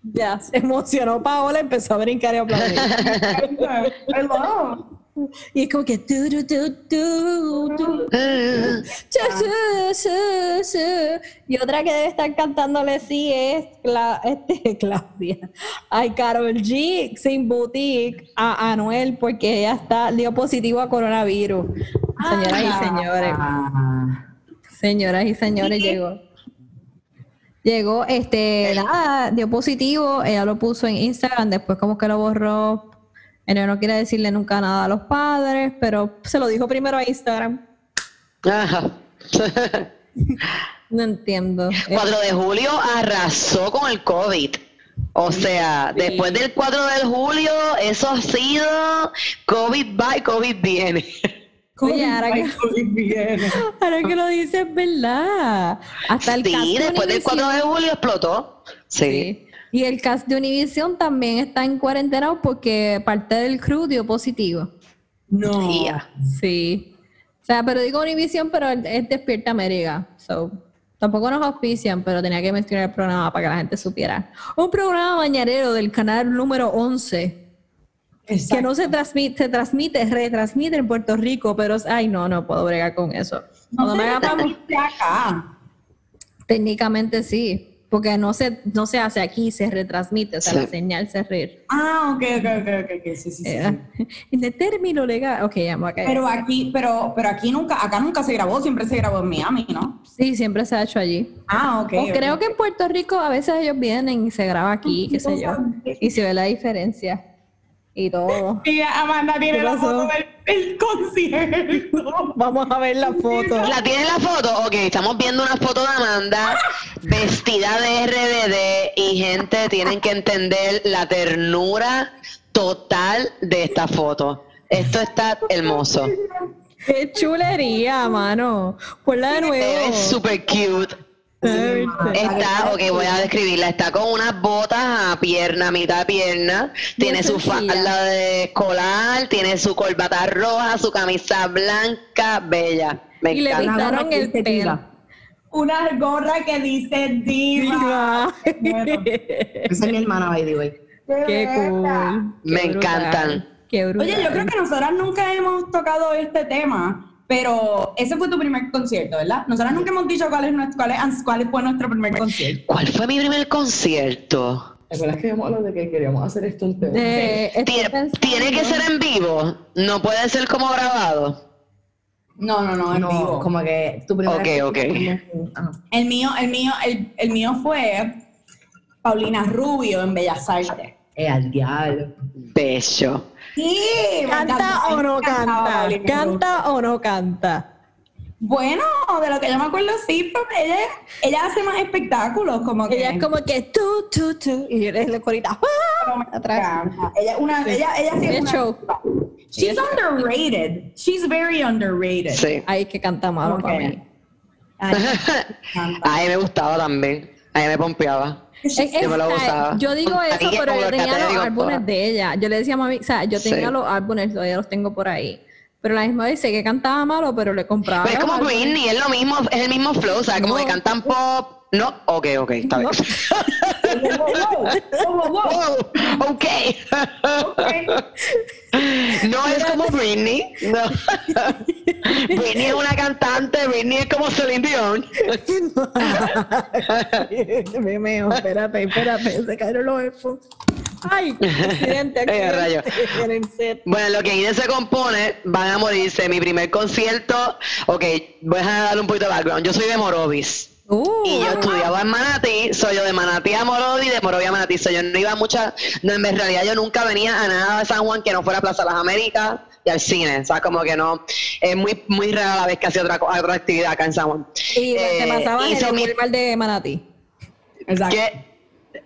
Ya, se emocionó Paola, empezó a brincar y a aplaudir. Y es como que Y otra que debe estar cantándole sí es este, Claudia. Ay, Carol G sin boutique a Anuel porque ella está dio positivo a coronavirus. Señoras y señores. Señoras y señores, llegó. Llegó, este, nada, dio positivo, ella lo puso en Instagram, después como que lo borró ella no quiere decirle nunca nada a los padres, pero se lo dijo primero a Instagram. Ajá. no entiendo. 4 de julio arrasó con el COVID. O sea, después del 4 de julio, eso ha sido COVID va y COVID viene. Oye, ahora que, ahora que lo dices, ¿verdad? Hasta el sí, después del 4 de julio explotó. sí. Y el cast de Univision también está en cuarentena porque parte del crew dio positivo. No. Sí. O sea, pero digo Univision, pero es Despierta América. So, tampoco nos auspician, pero tenía que mencionar el programa para que la gente supiera. Un programa bañarero del canal número 11. Que no se transmite, se transmite, retransmite en Puerto Rico, pero ay no, no puedo bregar con eso. No me acá. Técnicamente sí porque no se, no se hace aquí, se retransmite, o sea, la señal se re... Ah, ok, ok, ok, ok, sí, sí, sí. En el término legal, ok, ya me Pero aquí, pero, pero aquí nunca, acá nunca se grabó, siempre se grabó en Miami, ¿no? Sí, siempre se ha hecho allí. Ah, ok. O creo que en Puerto Rico a veces ellos vienen y se graba aquí, qué sé yo, y se ve la diferencia y todo. Y Amanda tiene la foto del, concierto. Vamos a ver la foto. ¿La tiene la foto? Ok, estamos viendo una foto de Amanda vestida de RBD y gente tienen que entender la ternura total de esta foto. Esto está hermoso. Qué chulería, mano. Ponla de nuevo. Es súper cute. Está, ok, voy a describirla. Está con unas botas a pierna, mitad de pierna. Tiene su falda de escolar, tiene su corbata roja, su camisa blanca, bella. Me y le pintaron el pelo. Una gorra que dice diva. Esa es mi hermana, by the way. Qué cool. Me encantan. Oye, yo creo que nosotras nunca hemos tocado este tema. Pero ese fue tu primer concierto, ¿verdad? Nosotros nunca hemos dicho cuál, es nuestro, cuál, es, cuál fue nuestro primer concierto. ¿Cuál fue mi primer concierto? ¿Te acuerdas que habíamos hablado de que queríamos hacer esto en ¿Tiene, que ser en vivo? ¿No puede ser como grabado? No, no, no, en vivo. Como que tu primer Ok, ok. El mío, el mío, el, el mío fue Paulina Rubio en Bellas Artes. Eh, al diablo. Beso. Sí, ¿Canta o no canta? ¿Canta o no canta? Bueno, de lo que yo me acuerdo, sí, pero ella, ella hace más espectáculos, como que... Ella es como que tú, tú, tú, y eres la corita, ¡ah! atrás. Ella, una, ella, ella sí es show. She's underrated. She's very underrated. Sí. Ay, que canta malo para mí. a mí me gustaba también. A mí me pompeaba yo digo eso, pero yo tenía los álbumes de ella. Yo le decía a mami, o sea, yo tenía los álbumes, todavía los tengo por ahí. Pero la misma vez sé que cantaba malo, pero le compraba. es como Britney, es lo mismo, es el mismo flow, o sea, como que cantan pop. No, ok, ok, está bien. ok. No es como Britney. No. Britney es una cantante, Britney es como Celine Dion. Me meo, espérate, espérate, se cayeron los headphones. Ay, accidente, accidente. bueno, lo que IDE se compone, van a morirse. Mi primer concierto, ok, voy a darle un poquito de background. Yo soy de Morovis. Uh, y yo estudiaba en Manatí, soy yo de Manatí a Morovis, de Morovis a Manatí. Soy yo no iba mucha, no, en realidad yo nunca venía a nada de San Juan que no fuera Plaza Las Américas, y al cine. O sea, como que no, es muy, muy rara la vez que hacía otra, otra actividad acá en San Juan. Y te eh, pasaba en el mi... de Manati. Exacto. Que,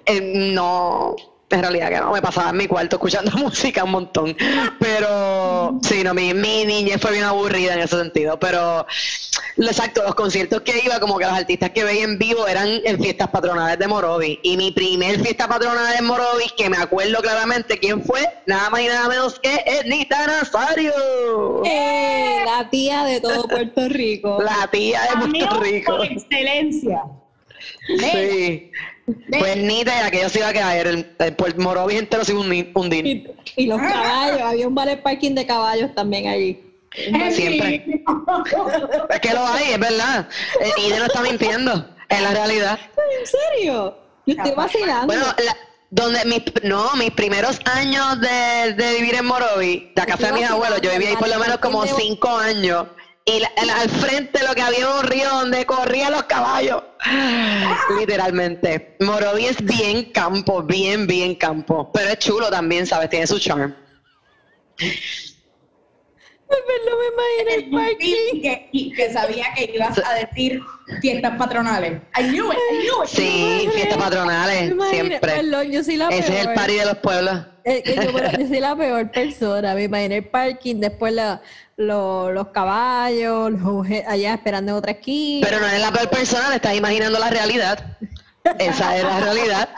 eh, no, en realidad que no, me pasaba en mi cuarto escuchando música un montón. Pero sí, no, mi, mi niñez fue bien aburrida en ese sentido. Pero exacto, los conciertos que iba, como que los artistas que veía en vivo eran en fiestas patronales de Morovis. Y mi primer fiesta patronal de Morovis, que me acuerdo claramente quién fue, nada más y nada menos que Ednita Nazario. Eh, la tía de todo Puerto Rico. La tía de Puerto Rico. Por excelencia. Sí. Pues nita, ya que yo se iba a caer, el, el, Morovis entero se iba hundir. Y, y, los caballos, había un ballet parking de caballos también allí. Siempre. es que lo hay, es verdad. Y no está mintiendo, es la realidad. ¿En serio? Yo estoy vacilando. Bueno, donde mis, no, mis primeros años de, de vivir en Morovis, la casa de mis abuelos, yo viví ahí por lo menos como cinco años y al frente lo que había un río donde corrían los caballos. Literalmente. Morovi es bien campo, bien, bien campo. Pero es chulo también, ¿sabes? Tiene su charm. No me imagino el parking. Que, que, sabía que ibas a decir fiestas patronales. I knew it, I knew it. Sí, fiestas patronales, siempre. Perdón, yo soy la Ese es el party de los pueblos. Eh, yo, yo, soy la peor persona. Me imagino el parking, después la, los caballos, allá esperando en otra esquina. Pero no es la peor persona, le estás imaginando la realidad. Esa es la realidad.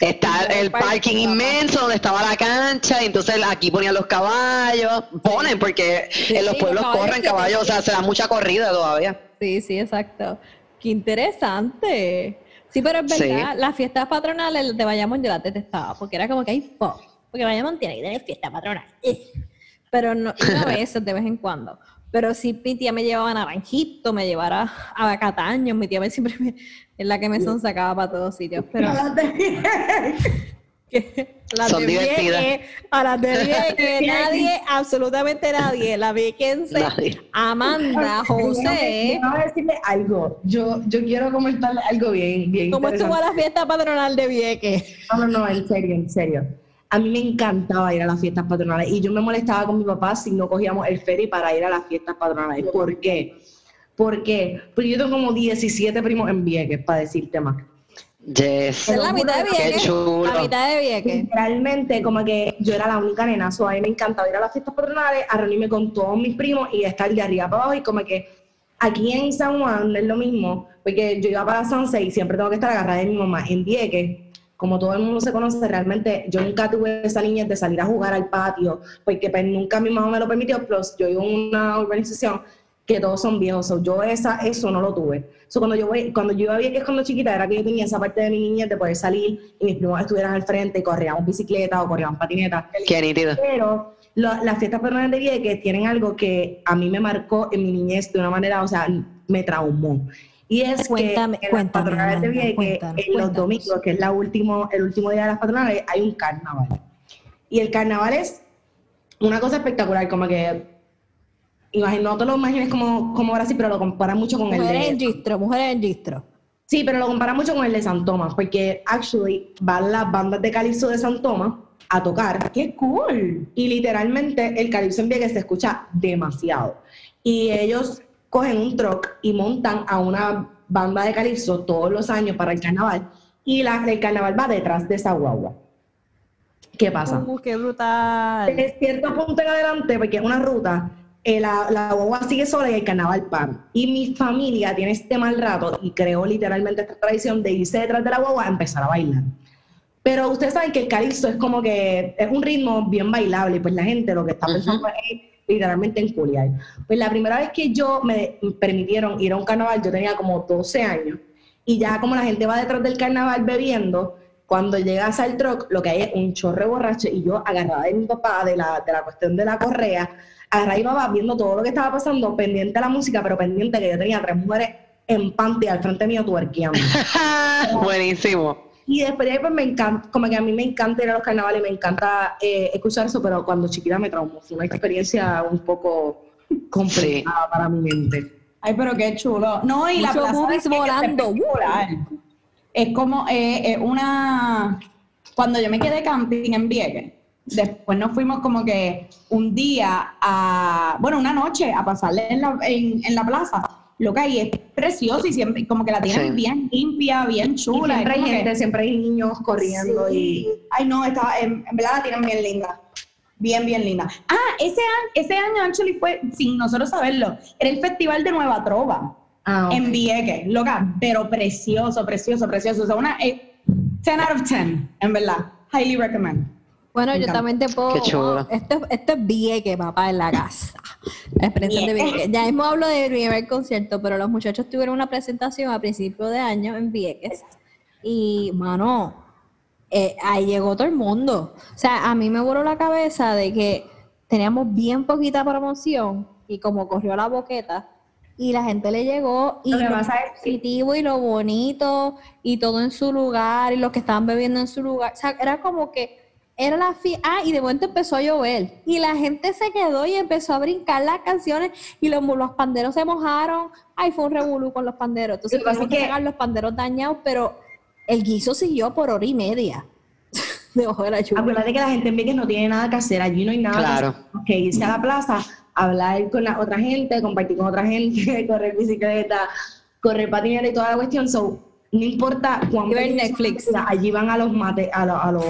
Está el parking inmenso donde estaba la cancha, y entonces aquí ponían los caballos, ponen porque en los pueblos corren caballos, o sea, se da mucha corrida todavía. Sí, sí, exacto. Qué interesante. Sí, pero es verdad, las fiestas patronales de Bayamón yo las detestaba, porque era como que hay porque Bayamón tiene que tener fiesta patronal. Pero no, una vez, de vez en cuando. Pero si mi tía me llevaba a Naranjito, me llevara a Cataño, mi tía siempre me, es la que me son sacaba para todos sitios. Pero las son divertidas. a las de que nadie, absolutamente nadie, la Viequense, Amanda, José. Vamos a decirle algo. Yo, yo quiero comentarle algo bien, bien. ¿Cómo estuvo la fiesta patronal de Vieques? No, no, no, en serio, en serio a mí me encantaba ir a las fiestas patronales y yo me molestaba con mi papá si no cogíamos el ferry para ir a las fiestas patronales. ¿Por qué? ¿Por qué? Porque yo tengo como 17 primos en Vieques, para decirte más. Yes. Es la mitad de Vieques. La mitad de Vieques. Realmente, como que yo era la única nena, so a mí me encantaba ir a las fiestas patronales, a reunirme con todos mis primos y estar de arriba para abajo y como que aquí en San Juan es lo mismo, porque yo iba para San y siempre tengo que estar agarrada de mi mamá. En Vieques como todo el mundo se conoce, realmente yo nunca tuve esa niñez de salir a jugar al patio, porque pues, nunca mi mamá me lo permitió, plus yo vivo en una urbanización que todos son viejos, yo esa, eso no lo tuve. So, cuando yo voy, cuando yo iba a es cuando chiquita era que yo tenía esa parte de mi niñez de poder salir y mis primos estuvieran al frente y corríamos bicicleta o corríamos patineta. Qué nítido. Pero las fiestas patronales de Vieques tienen algo que a mí me marcó en mi niñez de una manera, o sea, me traumó. Y es cuéntame, que en las patronales de Vieques, en los domingos, que es la último, el último día de las patronales, hay un carnaval. Y el carnaval es una cosa espectacular, como que no te lo imagines como, como Brasil, pero lo compara mucho con el de... en registro, mujeres en registro. Sí, pero lo compara mucho con el de San Tomás, porque actually van las bandas de calipso de San Tomás a tocar. ¡Qué cool! Y literalmente el calipso en Vieques se escucha demasiado. Y ellos cogen un truck y montan a una banda de calipso todos los años para el carnaval y la, el carnaval va detrás de esa guagua. ¿Qué pasa? Uh, ¡Qué brutal! En cierto punto en adelante, porque es una ruta, eh, la, la, guagua sigue sola y el carnaval para. Y mi familia tiene este mal rato y creó literalmente esta tradición de irse detrás de la guagua a empezar a bailar. Pero ustedes saben que el calipso es como que es un ritmo bien bailable pues la gente lo que está pensando es literalmente en culiar. Pues la primera vez que yo me permitieron ir a un carnaval, yo tenía como 12 años, y ya como la gente va detrás del carnaval bebiendo, cuando llegas al truck, lo que hay es un chorre borracho, y yo agarrada de mi papá de la, de la cuestión de la correa, agarrada y papá viendo todo lo que estaba pasando, pendiente a la música, pero pendiente que yo tenía tres mujeres en panty al frente mío tuerqueando. Buenísimo. Y después de ahí, pues me encanta, como que a mí me encanta ir a los carnavales, me encanta eh, escuchar eso, pero cuando chiquita me traumó. Fue una experiencia un poco complicada para mi mente. Ay, pero qué chulo. No, y la plaza es volando. Es como eh, una... Cuando yo me quedé camping en Vieques, después nos fuimos como que un día a, bueno, una noche a pasarle en la, en, en la plaza. Loca, y es precioso y siempre como que la tienen bien limpia, bien chula. siempre hay gente, que- siempre hay niños corriendo y... Ay, no, estaba, en, en verdad la tienen bien linda. Bien, bien linda. Ah, ese, año, ese año, actually, fue, sin nosotros saberlo, era el Festival de Nueva Trova Ah, en Vieques. Loca, pero precioso, precioso, precioso. O sea, una eh, 10 out of 10, en verdad. Highly recommend. Bueno, yo también te puedo. Qué chulo. Esto, esto es Vieques, papá, en la casa. La experiencia de Vieques. Ya mismo hablo de primer concierto, pero los muchachos tuvieron una presentación a principio de año en Vieques. Y, mano, eh, ahí llegó todo el mundo. O sea, a mí me voló la cabeza de que teníamos bien poquita promoción y como corrió la boqueta. Y la gente le llegó y Lo que lo pasa es que- positivo y lo bonito y todo en su lugar y los que estaban bebiendo en su lugar. O sea, era como que era la fi Ah, y de momento empezó a llover. Y la gente se quedó y empezó a brincar las canciones y los, los panderos se mojaron. Ay, fue un revolú con los panderos. Entonces tuvimos que sacar los panderos dañados, pero el guiso siguió por hora y media. Debajo de la lluvia. Acuérdate que la gente en Vieques no tiene nada que hacer, allí no hay nada Claro. que hacer. Irse a la plaza, hablar con la otra gente, compartir con otra gente, correr bicicleta, correr patineta y toda la cuestión. So, no importa cuán Y ver pequeño sea Netflix. allí van a los mate, a, lo- a los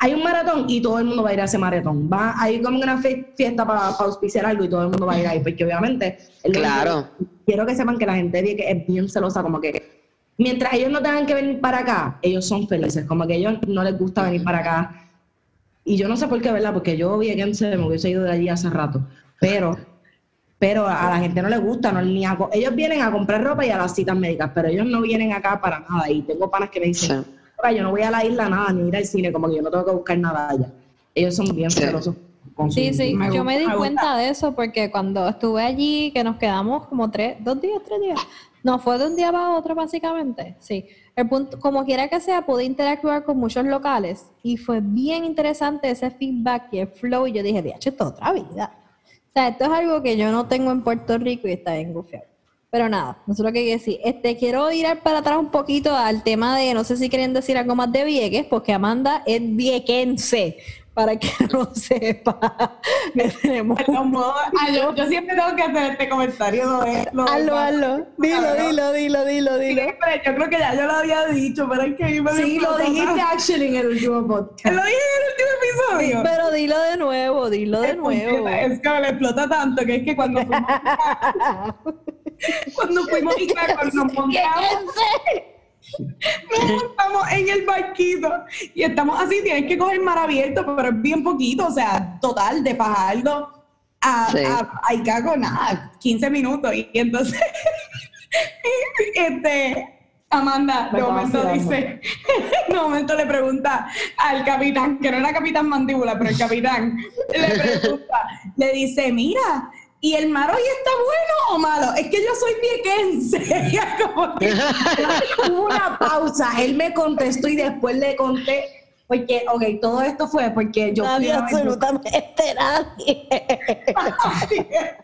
hay un maratón y todo el mundo va a ir a ese maratón. Va, hay como una fiesta para, para auspiciar algo y todo el mundo va a ir ahí, porque obviamente el- Claro. quiero que sepan que la gente Vieques es bien celosa, como que mientras ellos no tengan que venir para acá, ellos son felices, como que a ellos no les gusta venir para acá. Y yo no sé por qué, ¿verdad? Porque yo viequense me hubiese ido de allí hace rato. Pero, pero a la gente no les gusta, no, ni a ellos vienen a comprar ropa y a las citas médicas, pero ellos no vienen acá para nada. Y tengo panas que me dicen, Sí. "Oiga, yo no voy a la isla nada, ni ir al cine, como que yo no tengo que buscar nada allá. Ellos son bien celosos. con Sí, su- sí, Me yo gusta, me di me cuenta de eso porque cuando estuve allí, que nos quedamos como tres, dos días, tres días, no fue de un día para otro básicamente, sí. El punto, como quiera que sea, pude interactuar con muchos locales y fue bien interesante ese feedback y el flow y yo dije, diache, esto es otra vida. O sea, esto es algo que yo no tengo en Puerto Rico y está bien gufiado. Pero nada, eso es lo que decir. Este, quiero ir para atrás un poquito al tema de, no sé si quieren decir algo más de Vieques, porque Amanda es viequense, para que no sepa. que tenemos yo, yo siempre tengo que hacer este comentario. Lo de, lo Hazlo, hazlo. Dilo, dilo, dilo, dilo, dilo. Yo creo que ya yo lo había dicho, pero es que a mí me Sí, lo dijiste actually en el último podcast. Lo dije en el último episodio. Pero dilo de nuevo, dilo de Es nuevo. Es que me le explota tanto que es que cuando cuando fuimos y cuando nos montamos, nos montamos en el barquito y estamos así, tienes que coger mar abierto, pero es bien poquito, o sea, total, de Fajardo a, Sí. a, a Icaco, nada, 15 minutos. Y entonces, este, Amanda, de momento dice, de momento le pregunta al capitán, que no era capitán mandíbula, pero el capitán, le pregunta, le dice, mira, ¿y el mar hoy está bueno o malo? Es que yo soy como que, Hubo una pausa, él me contestó y después le conté, porque, ok, todo esto fue porque yo fui Nadie, ver- absolutamente nadie.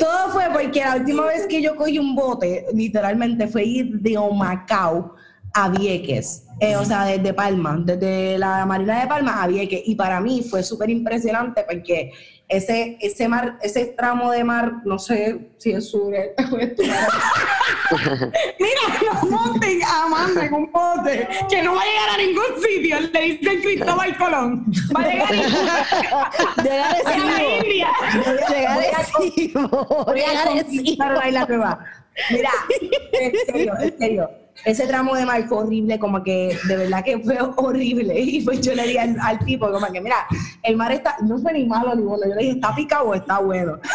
Todo fue porque la última vez que yo cogí un bote, literalmente fue ir de Omacao a Vieques, eh, o sea, desde Palma, desde la Marina de Palma a Vieques, y para mí fue súper impresionante porque ese, ese mar, ese tramo de mar, no sé si es sur, o este, mira, no monten a Amanda en un bote, que no va a llegar a ningún sitio. Le dicen Cristóbal Colón. Va a llegar Llegar a la. India. Llegar Voy a-. Voy a conquistar la. Mira, en serio, en serio. Ese tramo de mar fue horrible, como que de verdad que fue horrible. Y pues yo le dije al, al tipo, como que, mira, el mar está, no fue ni malo ni bueno. Yo le dije, ¿está picado o está bueno?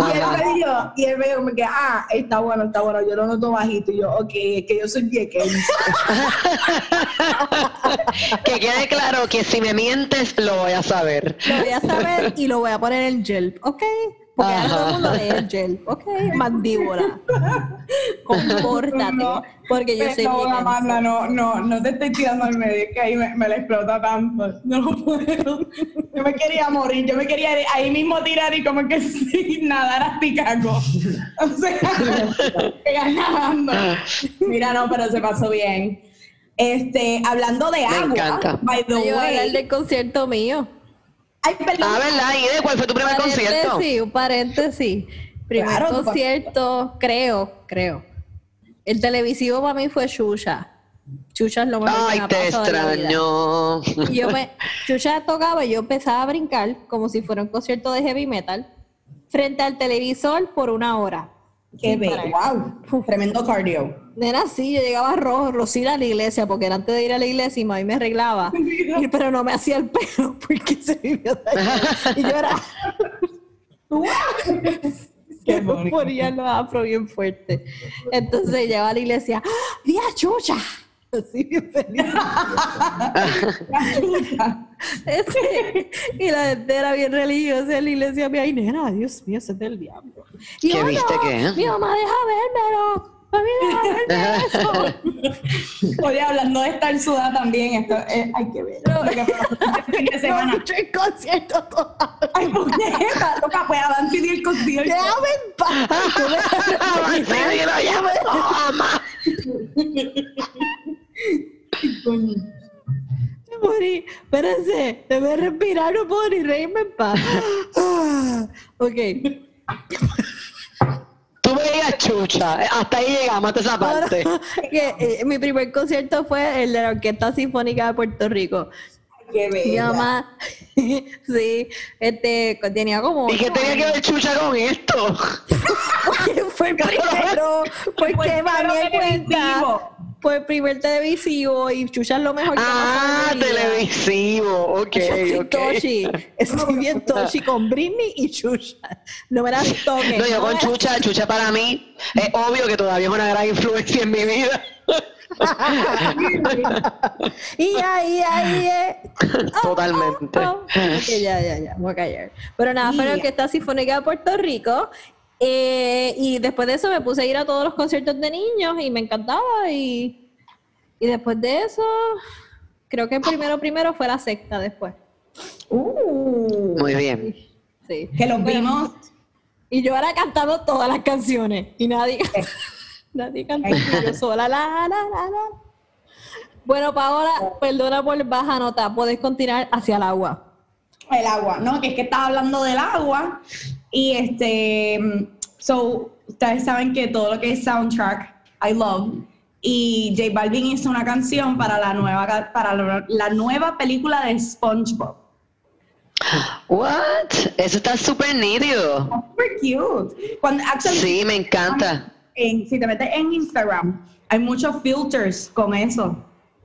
Y él me dijo, y él me dijo, como que, ah, está bueno, está bueno. Yo lo noto bajito. Y yo, ok, es que yo soy viequense. que quede claro que si me mientes, lo voy a saber. Lo voy a saber y lo voy a poner en el gel, ¿ok? Porque ahora todo el mundo lee el gel, ¿ok? Mandíbula. Compórtate. No, Porque yo soy no. Amanda, no, no, no te estoy tirando al medio, es que ahí me, me la explota tanto. No lo puedo. Yo me quería morir, yo me quería ahí mismo tirar y como que sin nadar a Ticaco. O sea, pegar nadando. Mira, no, pero se pasó bien. Este, hablando de agua, encanta. by the Yo voy a hablar way. del concierto mío. Ay, perdón. Ah, ¿verdad? ¿Y de cuál fue tu primer concierto? Paréntesis, un paréntesis. Primer Claro, concierto, creo, creo. El televisivo para mí fue Chucha. Chucha es lo mejor que Ay, me ha te la vida. extraño. Y yo me, Chucha tocaba y yo empezaba a brincar como si fuera un concierto de heavy metal frente al televisor por una hora. Qué bello. Wow. Tremendo cardio. Nena, sí, yo llegaba rojo, rosita a la iglesia, porque era antes de ir a la iglesia y mami me arreglaba, y- pero no me hacía el pelo porque se vivió. Y yo era, que me ponía los afro bien fuerte. Entonces llegaba a la iglesia, ¡Ah, ¡vi a Chucha! Así bien feliz. Y la gente era bien religiosa en la iglesia, mi ay, nena, Dios mío, ese es del diablo. Y ¿Qué yo, viste "No, qué? Mi mamá deja vérmelo. Mami, deja verme eso. Oye, hablando de estar sudada también, esto es, hay que ver. Lo que este fin de semana. concierto todavía. Ay, ¿por qué? Loca, pues pidió el concierto. Déjame en paz. Toma. Me morí. Espérense, debe respirar, no puedo ni reírme en paz. Ah, ok. Tú veías chucha. Hasta ahí llegamos, hasta esa parte. que, eh, mi primer concierto fue el de la Orquesta Sinfónica de Puerto Rico. Qué Mi bella. mamá, sí, este, tenía como. ¿Y qué tenía que ver chucha con esto? Porque fue el primero, porque mami el en cuenta, el primer televisivo y Chucha es lo mejor que Ah, televisivo. Ok, Yo estoy ok. toshi, estoy bien toshi con Britney y Chucha. No me las toques. No, yo no con Chucha, Chucha para mí es obvio que todavía es una gran influencia en mi vida. Y ahí, ahí, eh. Totalmente. Oh, ok, ya, ya, ya, voy a callar. Pero nada, fue la Yeah. Orquesta Sinfónica de Puerto Rico. Eh, y después de eso me puse a ir a todos los conciertos de niños y me encantaba. Y, y después de eso, creo que primero, primero fue la secta después. Uh, Muy bien. Sí. que los Bueno, vimos. Y yo ahora cantando todas las canciones. Y nadie, nadie cantó. y Yo sola, la, la, la, la. Bueno, Paola, perdona por baja nota. Puedes continuar hacia el agua. El agua, ¿no? Que es que estaba hablando del agua. Y este, so, ustedes saben que todo lo que es soundtrack, I love. Y J Balvin hizo una canción para la nueva, para la, la nueva película de SpongeBob. What? Eso está súper nítido. Super cute. Cuando, actually, Sí, me encanta. en- si te metes en Instagram, hay muchos filters con eso.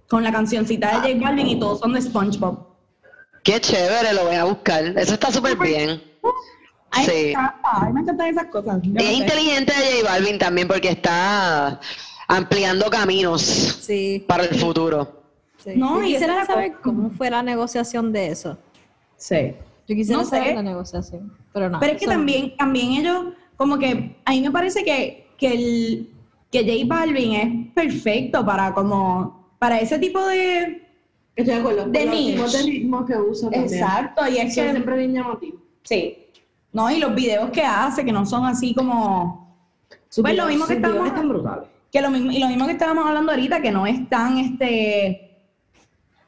Con la cancioncita de J Balvin y todos son de SpongeBob. Qué chévere, lo voy a buscar. Eso está súper bien. Ay, me Sí. encanta, a mí me encantan esas cosas. Yo Es inteligente de J Balvin también porque está ampliando caminos Sí. para el futuro. sí. No, y quisiera saber cosa. cómo fue la negociación de eso. Sí. Yo quisiera No sé. saber la negociación. Pero no. Pero es que también, también ellos, como que a mí me parece que, que, el, que J Balvin es perfecto para como, para ese tipo de... Estoy de acuerdo. De los tipos de ritmos que usa. Exacto, y es que, siempre bien llamativos. sí. No, y los videos que hace, que no son así como... Pues lo mismo que estamos... están brutales. Que lo mismo, y lo mismo que estábamos hablando ahorita, que no es tan este...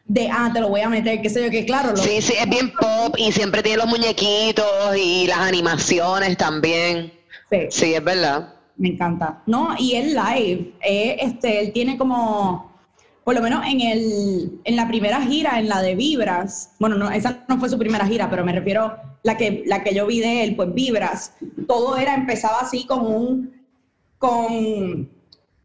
De, ah, te lo voy a meter, qué sé yo, que claro, lo, Sí, sí, es bien pop y siempre tiene los muñequitos y las animaciones también. sí. Sí, es verdad. Me encanta. No, y él live, eh, este, él tiene como, por lo menos en el, en la primera gira, en la de Vibras, bueno, no, esa no fue su primera gira, pero me refiero la que, la que yo vi de él, pues Vibras, todo era, empezaba así con un, con,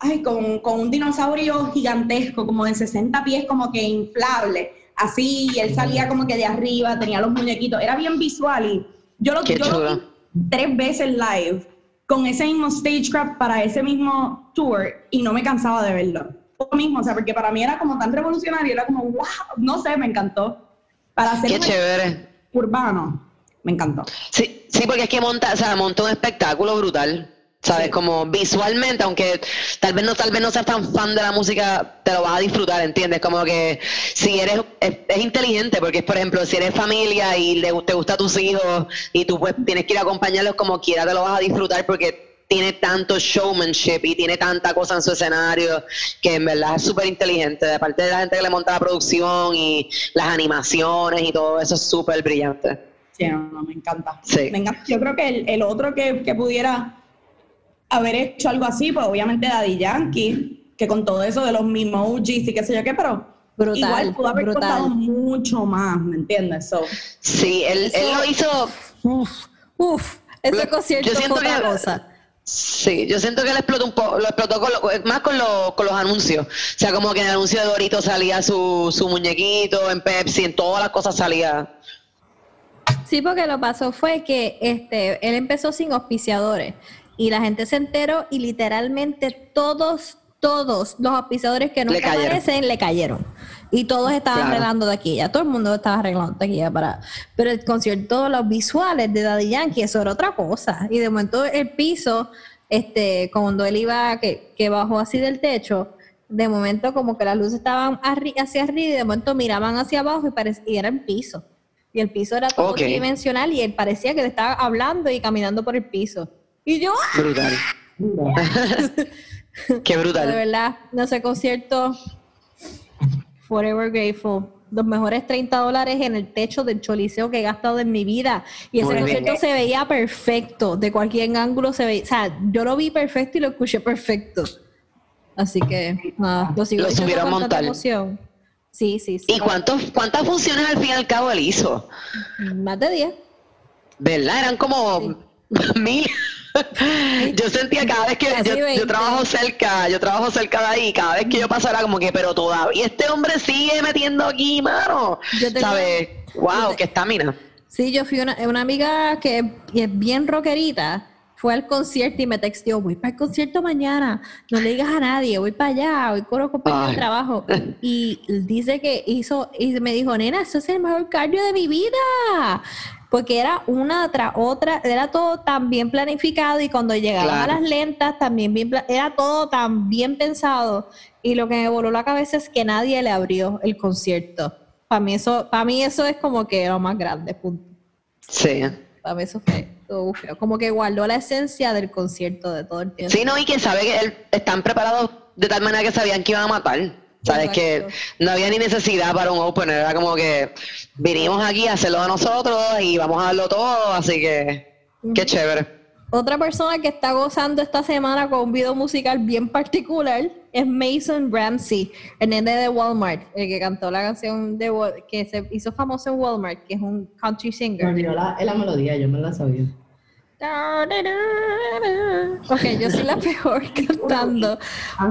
ay, con, con un dinosaurio gigantesco, como de 60 pies, como que inflable, así, y él salía como que de arriba, tenía los muñequitos, era bien visual y yo lo, yo lo vi tres veces live con ese mismo stagecraft para ese mismo tour y no me cansaba de verlo. Lo mismo, o sea, porque para mí era como tan revolucionario, era como, wow, no sé, me encantó. Para hacer Qué chévere. urbano, me encantó. Sí, sí, porque es que monta, o sea, monta un espectáculo brutal. ¿Sabes? Sí. Como visualmente, aunque tal vez no, tal vez no seas tan fan de la música, te lo vas a disfrutar, ¿entiendes? Como que si eres, es, es inteligente, porque por ejemplo, si eres familia y le, te gusta a tus hijos y tú pues tienes que ir a acompañarlos como quiera, te lo vas a disfrutar porque tiene tanto showmanship y tiene tanta cosa en su escenario que en verdad es súper inteligente. De parte de la gente que le monta la producción y las animaciones y todo eso es súper brillante. Sí, no, me encanta. Yo creo que el, otro que, que, pudiera haber hecho algo así, pues obviamente Daddy Yankee, que con todo eso de los emojis y qué sé yo qué, pero brutal, igual pudo haber costado mucho más, ¿me entiendes? sí, él, él lo hizo... Uf, uf, ese concierto fue otra cosa. Sí, yo siento que él explotó un poco, lo explotó más con, con, los anuncios. O sea, como que en el anuncio de Dorito salía su, su muñequito, en Pepsi, en todas las cosas salía. Sí, porque lo pasó fue que este, él empezó sin auspiciadores y la gente se enteró y literalmente todos, todos los auspiciadores que no aparecen le cayeron. Y todos estaban arreglando de aquí ya, todo el mundo estaba arreglando de aquí ya para... Pero el concierto, los visuales de Daddy Yankee, eso era otra cosa. Y de momento el piso, este, cuando él iba, que, que bajó así del techo, de momento como que las luces estaban hacia arriba y de momento miraban hacia abajo y, y era el piso. Y el piso era todo dimensional y él parecía que le estaba hablando y caminando por el piso. Y yo... ¡ah! Brutal. Qué brutal. De verdad, no sé, concierto Forever Grateful. Los mejores 30 dólares en el techo del choliseo que he gastado en mi vida. Y ese concierto se veía perfecto. De cualquier ángulo se veía. O sea, yo lo vi perfecto y lo escuché perfecto. Así que, nada, lo sigo lo subieron a montar. Sí, sí, sí. ¿Y cuántos, cuántas funciones al fin y al cabo él hizo? Más de 10. ¿Verdad? Eran como mil. yo sentía cada vez que yo, trabajo cerca, yo trabajo cerca de ahí, cada vez que yo pasara como que, pero todavía este hombre sigue metiendo aquí, mano. ¿Sabes? Wow, qué estamina. Sí, yo fui una, una amiga que es bien rockerita fue al concierto y me texteó, voy para el concierto mañana, no le digas a nadie, voy para allá, voy con los compañeros de trabajo. Y dice que hizo, y me dijo, nena, eso es el mejor cardio de mi vida. Porque era una tras otra, era todo tan bien planificado y cuando llegaban a las lentas también bien, era todo tan bien pensado. Y lo que me voló la cabeza es que nadie le abrió el concierto. Para mí eso, para mí eso es como que lo más grande, punto. Sí. Para mí eso fue como que guardó la esencia del concierto de todo el tiempo. Sí, no, y quién sabe que están preparados de tal manera que sabían que iban a matar. Sabes que no había ni necesidad para un opener, era como que vinimos aquí a hacerlo de nosotros y vamos a darlo todo, así que qué chévere. Otra persona que está gozando esta semana con un video musical bien particular es Mason Ramsey, el nene de Walmart, el que cantó la canción de que se hizo famoso en Walmart, que es un country singer. Me la, la melodía, yo me la sabía. Ok, yo soy la peor cantando,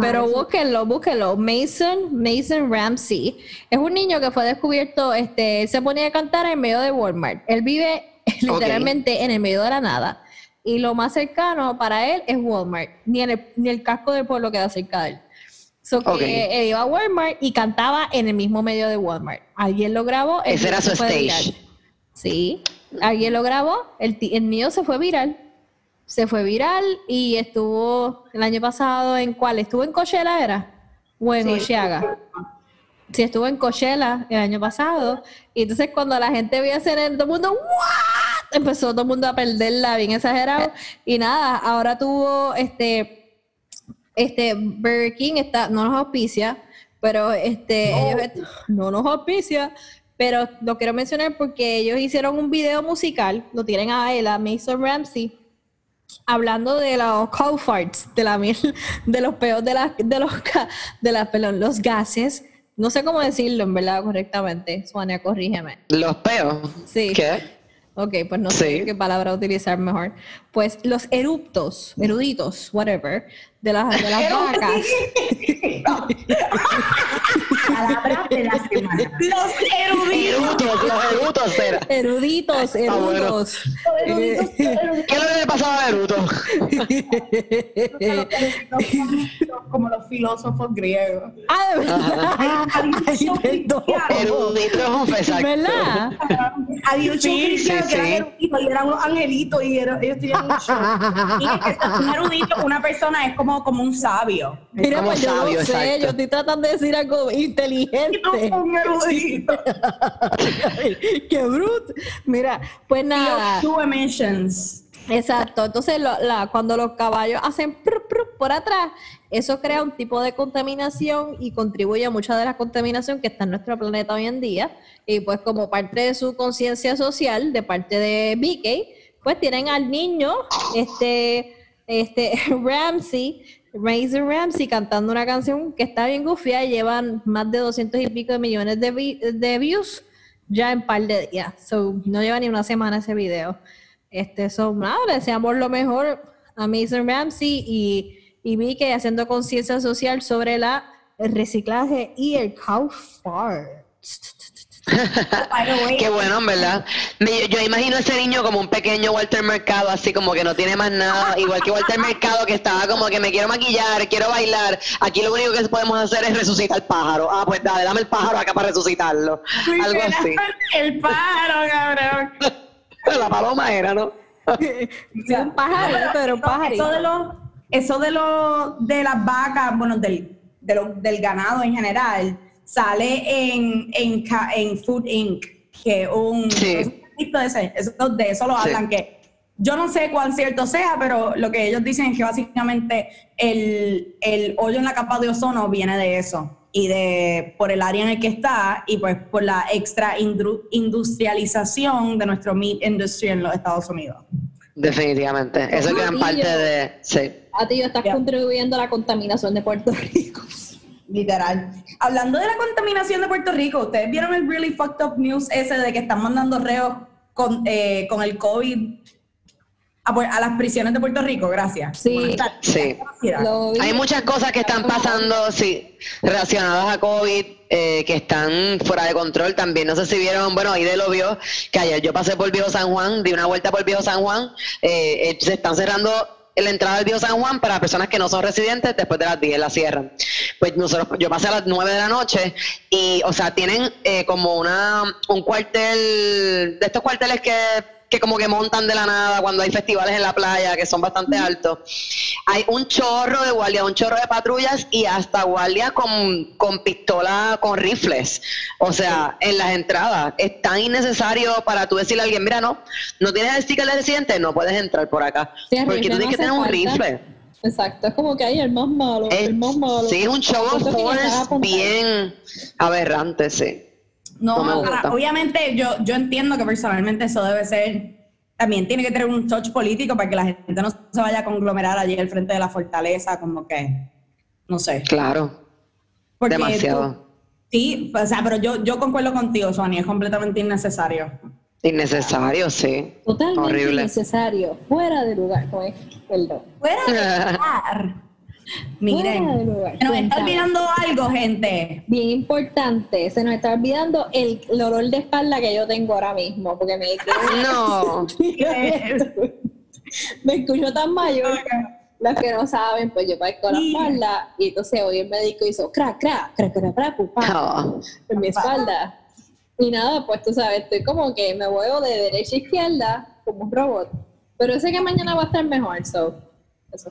pero búsquenlo, búsquenlo. Mason, Mason Ramsey es un niño que fue descubierto, este, se ponía a cantar en medio de Walmart. Él vive literalmente en el medio de la nada y lo más cercano para él es Walmart, ni, el, ni el casco del pueblo queda cerca de él. So que él iba a Walmart y cantaba en el mismo medio de Walmart. Alguien lo grabó. Ese era su stage. Sí, alguien lo grabó, el, el mío se fue viral. Se fue viral y estuvo el año pasado en cuál? ¿Estuvo en Coachella era? ¿O en sí. Sí, estuvo en Coachella el año pasado. Y entonces cuando la gente veía hacer el todo el mundo, ¿what? Empezó todo el mundo a perderla, bien exagerado. Y nada, ahora tuvo este, este Burger King, está, no nos auspicia, pero este, ellos no nos auspicia, pero lo quiero mencionar porque ellos hicieron un video musical, lo tienen a él, a Mason Ramsey, hablando de los cow farts, de la de los peos de las, de los, de las, perdón, los gases. No sé cómo decirlo en verdad correctamente. Suania, corrígeme. ¿Los peos? Sí. ¿Qué? Ok, pues no sé qué palabra utilizar mejor. Pues los eruptos, eruditos, whatever, de las, de las vacas. Palabra de la semana. Los eruditos. Los eruditos, era. Eruditos, eruditos. ¿Qué es lo que le pasaba a eruditos? Como los filósofos griegos. Ah, de verdad. Eruditos, exacto. ¿Verdad? Un sí, sí, que eran eruditos y eran unos angelitos y ellos tenían un show. Y un erudito, una persona es como como, un sabio. Mira, pues yo no sé, yo estoy tratando de decir algo inteligente. Qué bruto. Mira, pues nada. Two emissions. Exacto, entonces la, cuando los caballos hacen por atrás, eso crea un tipo de contaminación y contribuye a mucha de la contaminación que está en nuestro planeta hoy en día. Y pues como parte de su conciencia social, de parte de Mickey, pues tienen al niño, este, este Ramsey, Razor Ramsey cantando una canción que está bien gufia y llevan más de 200 y pico de millones de, views ya en par de días. So, no lleva ni una semana ese video. Este, son nada, deseamos lo mejor a Mason Ramsey y, y Mickey haciendo conciencia social sobre la, el reciclaje y el cow fart. Qué bueno, ¿verdad? Yo imagino a ese niño como un pequeño Walter Mercado, así como que no tiene más nada, igual que Walter Mercado, que estaba como que me quiero maquillar, quiero bailar. Aquí lo único que podemos hacer es resucitar el pájaro. Ah, pues dale, dame el pájaro acá para resucitarlo. Algo así. El pájaro, cabrón. La paloma era, ¿no? un pájaro, pero un pájaro. Eso de los, eso de los, de las vacas, bueno, del, del ganado en general, sale en, en, en Food Inc., que un... Sí. De, ese, eso, de eso lo hablan, que yo no sé cuán cierto sea, pero lo que ellos dicen es que básicamente el, el hoyo en la capa de ozono viene de eso y de por el área en el que está y pues por la extra industrialización de nuestro meat industry en los Estados Unidos. Definitivamente, eso es gran parte de... Sí. A ti estás contribuyendo a la contaminación de Puerto Rico. Literal. Hablando de la contaminación de Puerto Rico, ¿ustedes vieron el really fucked up news ese de que están mandando reos con, eh, con el COVID a, las prisiones de Puerto Rico, gracias. Sí, sí. Hay muchas cosas que están pasando, sí, relacionadas a COVID, eh, que están fuera de control también. No sé si vieron, bueno, ahí de lo vio, que ayer yo pasé por Viejo San Juan, di una vuelta por Viejo San Juan, eh, eh, se están cerrando la entrada del Viejo San Juan para personas que no son residentes después de las 10 la cierran. Pues nosotros, yo pasé a las 9 de la noche y, o sea, tienen como una un cuartel, de estos cuarteles que que como que montan de la nada cuando hay festivales en la playa que son bastante altos. Hay un chorro de guardia, un chorro de patrullas y hasta guardia con, con pistola, con rifles. O sea, en las entradas. Es tan innecesario para tú decirle a alguien, mira, no, no tienes el sticker de residente, no puedes entrar por acá. porque tú tienes que tener un rifle. Exacto, es como que hay el más malo, el más malo. Sí, es un show of bien aberrante, sí. No, obviamente yo, yo entiendo que personalmente eso debe ser, también tiene que tener un touch político para que la gente no se vaya a conglomerar allí al frente de la fortaleza, como que, no sé. Claro. Demasiado. sí, o sea, pero yo, yo concuerdo contigo, Sonia, es completamente innecesario. Innecesario, sí. Totalmente Horrible. innecesario. Fuera de lugar, pues, perdón. Fuera de lugar. Miren, se nos está olvidando algo, gente. Bien importante, se nos está olvidando el, olor de espalda que yo tengo ahora mismo, porque me No. me escucho tan mayor. Los que no saben, pues yo padezco la espalda y entonces hoy el médico hizo crack, crack, crack, crack, crack, en mi espalda. Y nada, pues tú sabes, estoy como que me muevo de derecha a izquierda como un robot. Pero sé que mañana va a estar mejor, so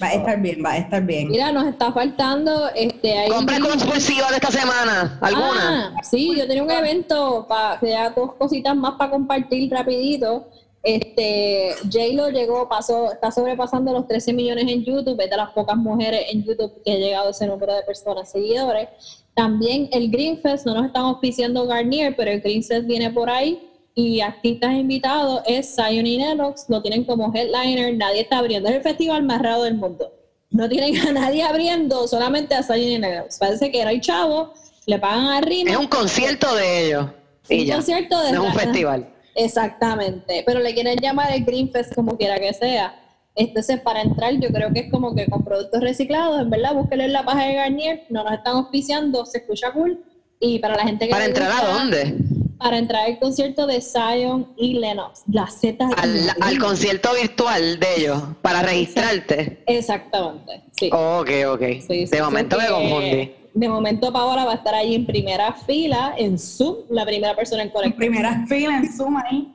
va a estar bien, va a estar bien. Mira, nos está faltando este ahí. Compra compulsiva de esta semana, ¿alguna? Ah, sí, yo tenía un evento para crear dos cositas más para compartir rapidito. Este, J-Lo llegó, pasó, está sobrepasando los 13 millones en YouTube, es de las pocas mujeres en YouTube que ha llegado a ese número de personas seguidores. También el Green Fest, no nos están auspiciando Garnier, pero el Green Fest viene por ahí y artistas invitados es Zion y Nelox, lo tienen como headliner, nadie está abriendo, es el festival más raro del mundo. No tienen a nadie abriendo, solamente a Zion y Nelox. Parece que era el chavo, le pagan arriba. Es un concierto de ellos. un concierto de no es un festival. Exactamente, pero le quieren llamar el Green Fest como quiera que sea. Entonces, para entrar, yo creo que es como que con productos reciclados, en verdad, búsquenle en la página de Garnier, no nos están auspiciando, se escucha cool. Y para la gente que. ¿Para entrar a dónde? Para entrar al concierto de Zion y Lennox, la Z. Al, al, concierto virtual de ellos, para registrarte. Exactamente, sí. ok, ok. de momento me confundí. De momento Paola va a estar ahí en primera fila, en Zoom, la primera persona en conectar. En primera fila, en Zoom ahí.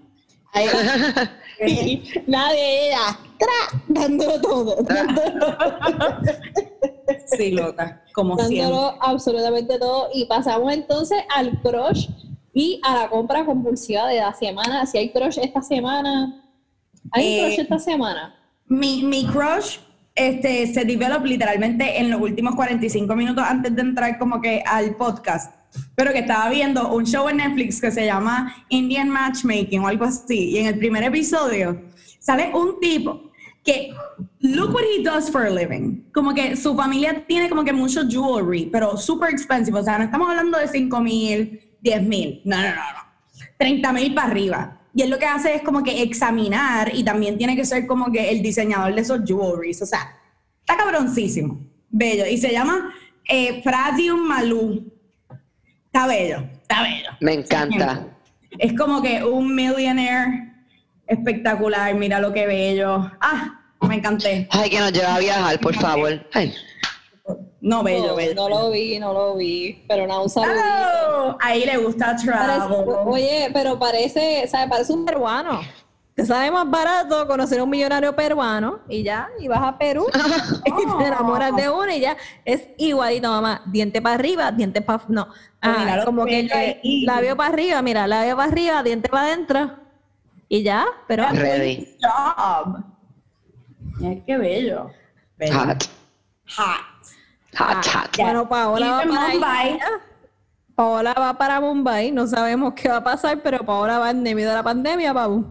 ahí nadie era dándolo todo. sí, loca, como dándolo absolutamente todo. Y pasamos entonces al crush y a la compra compulsiva de la semana. Si hay crush esta semana, ¿Hay crush esta semana? Mi, mi crush este, se develop literalmente en los últimos 45 minutos antes de entrar como que al podcast. Pero que estaba viendo un show en Netflix que se llama Indian Matchmaking o algo así. Y en el primer episodio sale un tipo que look what he does for a living. Como que su familia tiene como que mucho jewelry, pero super expensive. O sea, no estamos hablando de 5 mil, 10 mil. No, no, no, no. 30 mil para arriba. Y él lo que hace es como que examinar y también tiene que ser como que el diseñador de esos jewelries. O sea, está cabroncísimo. Bello. Y se llama eh, Fradium Malú. Está bello, está bello. Me encanta. Es como que un millionaire espectacular. Mira lo que bello. Ah, me encanté. Ay, que nos lleva a viajar, por favor. Ay. No, bello, bello. No lo vi, no lo vi, pero no, un saludo. Oh, ahí le gusta travel. oye, pero parece, ¿sabes? Parece un peruano. Te sale más barato conocer a un millonario peruano y ya, y vas a Perú y te enamoras de uno y ya es igualito, mamá. Diente para arriba, diente para. No, ah, como que labio para arriba, mira, labio para arriba, diente para adentro y ya, pero. Ready. Job. qué bello. Hot. Hot. Hot, hot. Bueno, Paola va para Mumbai. Paola va para Mumbai. No sabemos qué va a pasar, pero Paola va en medio de la pandemia para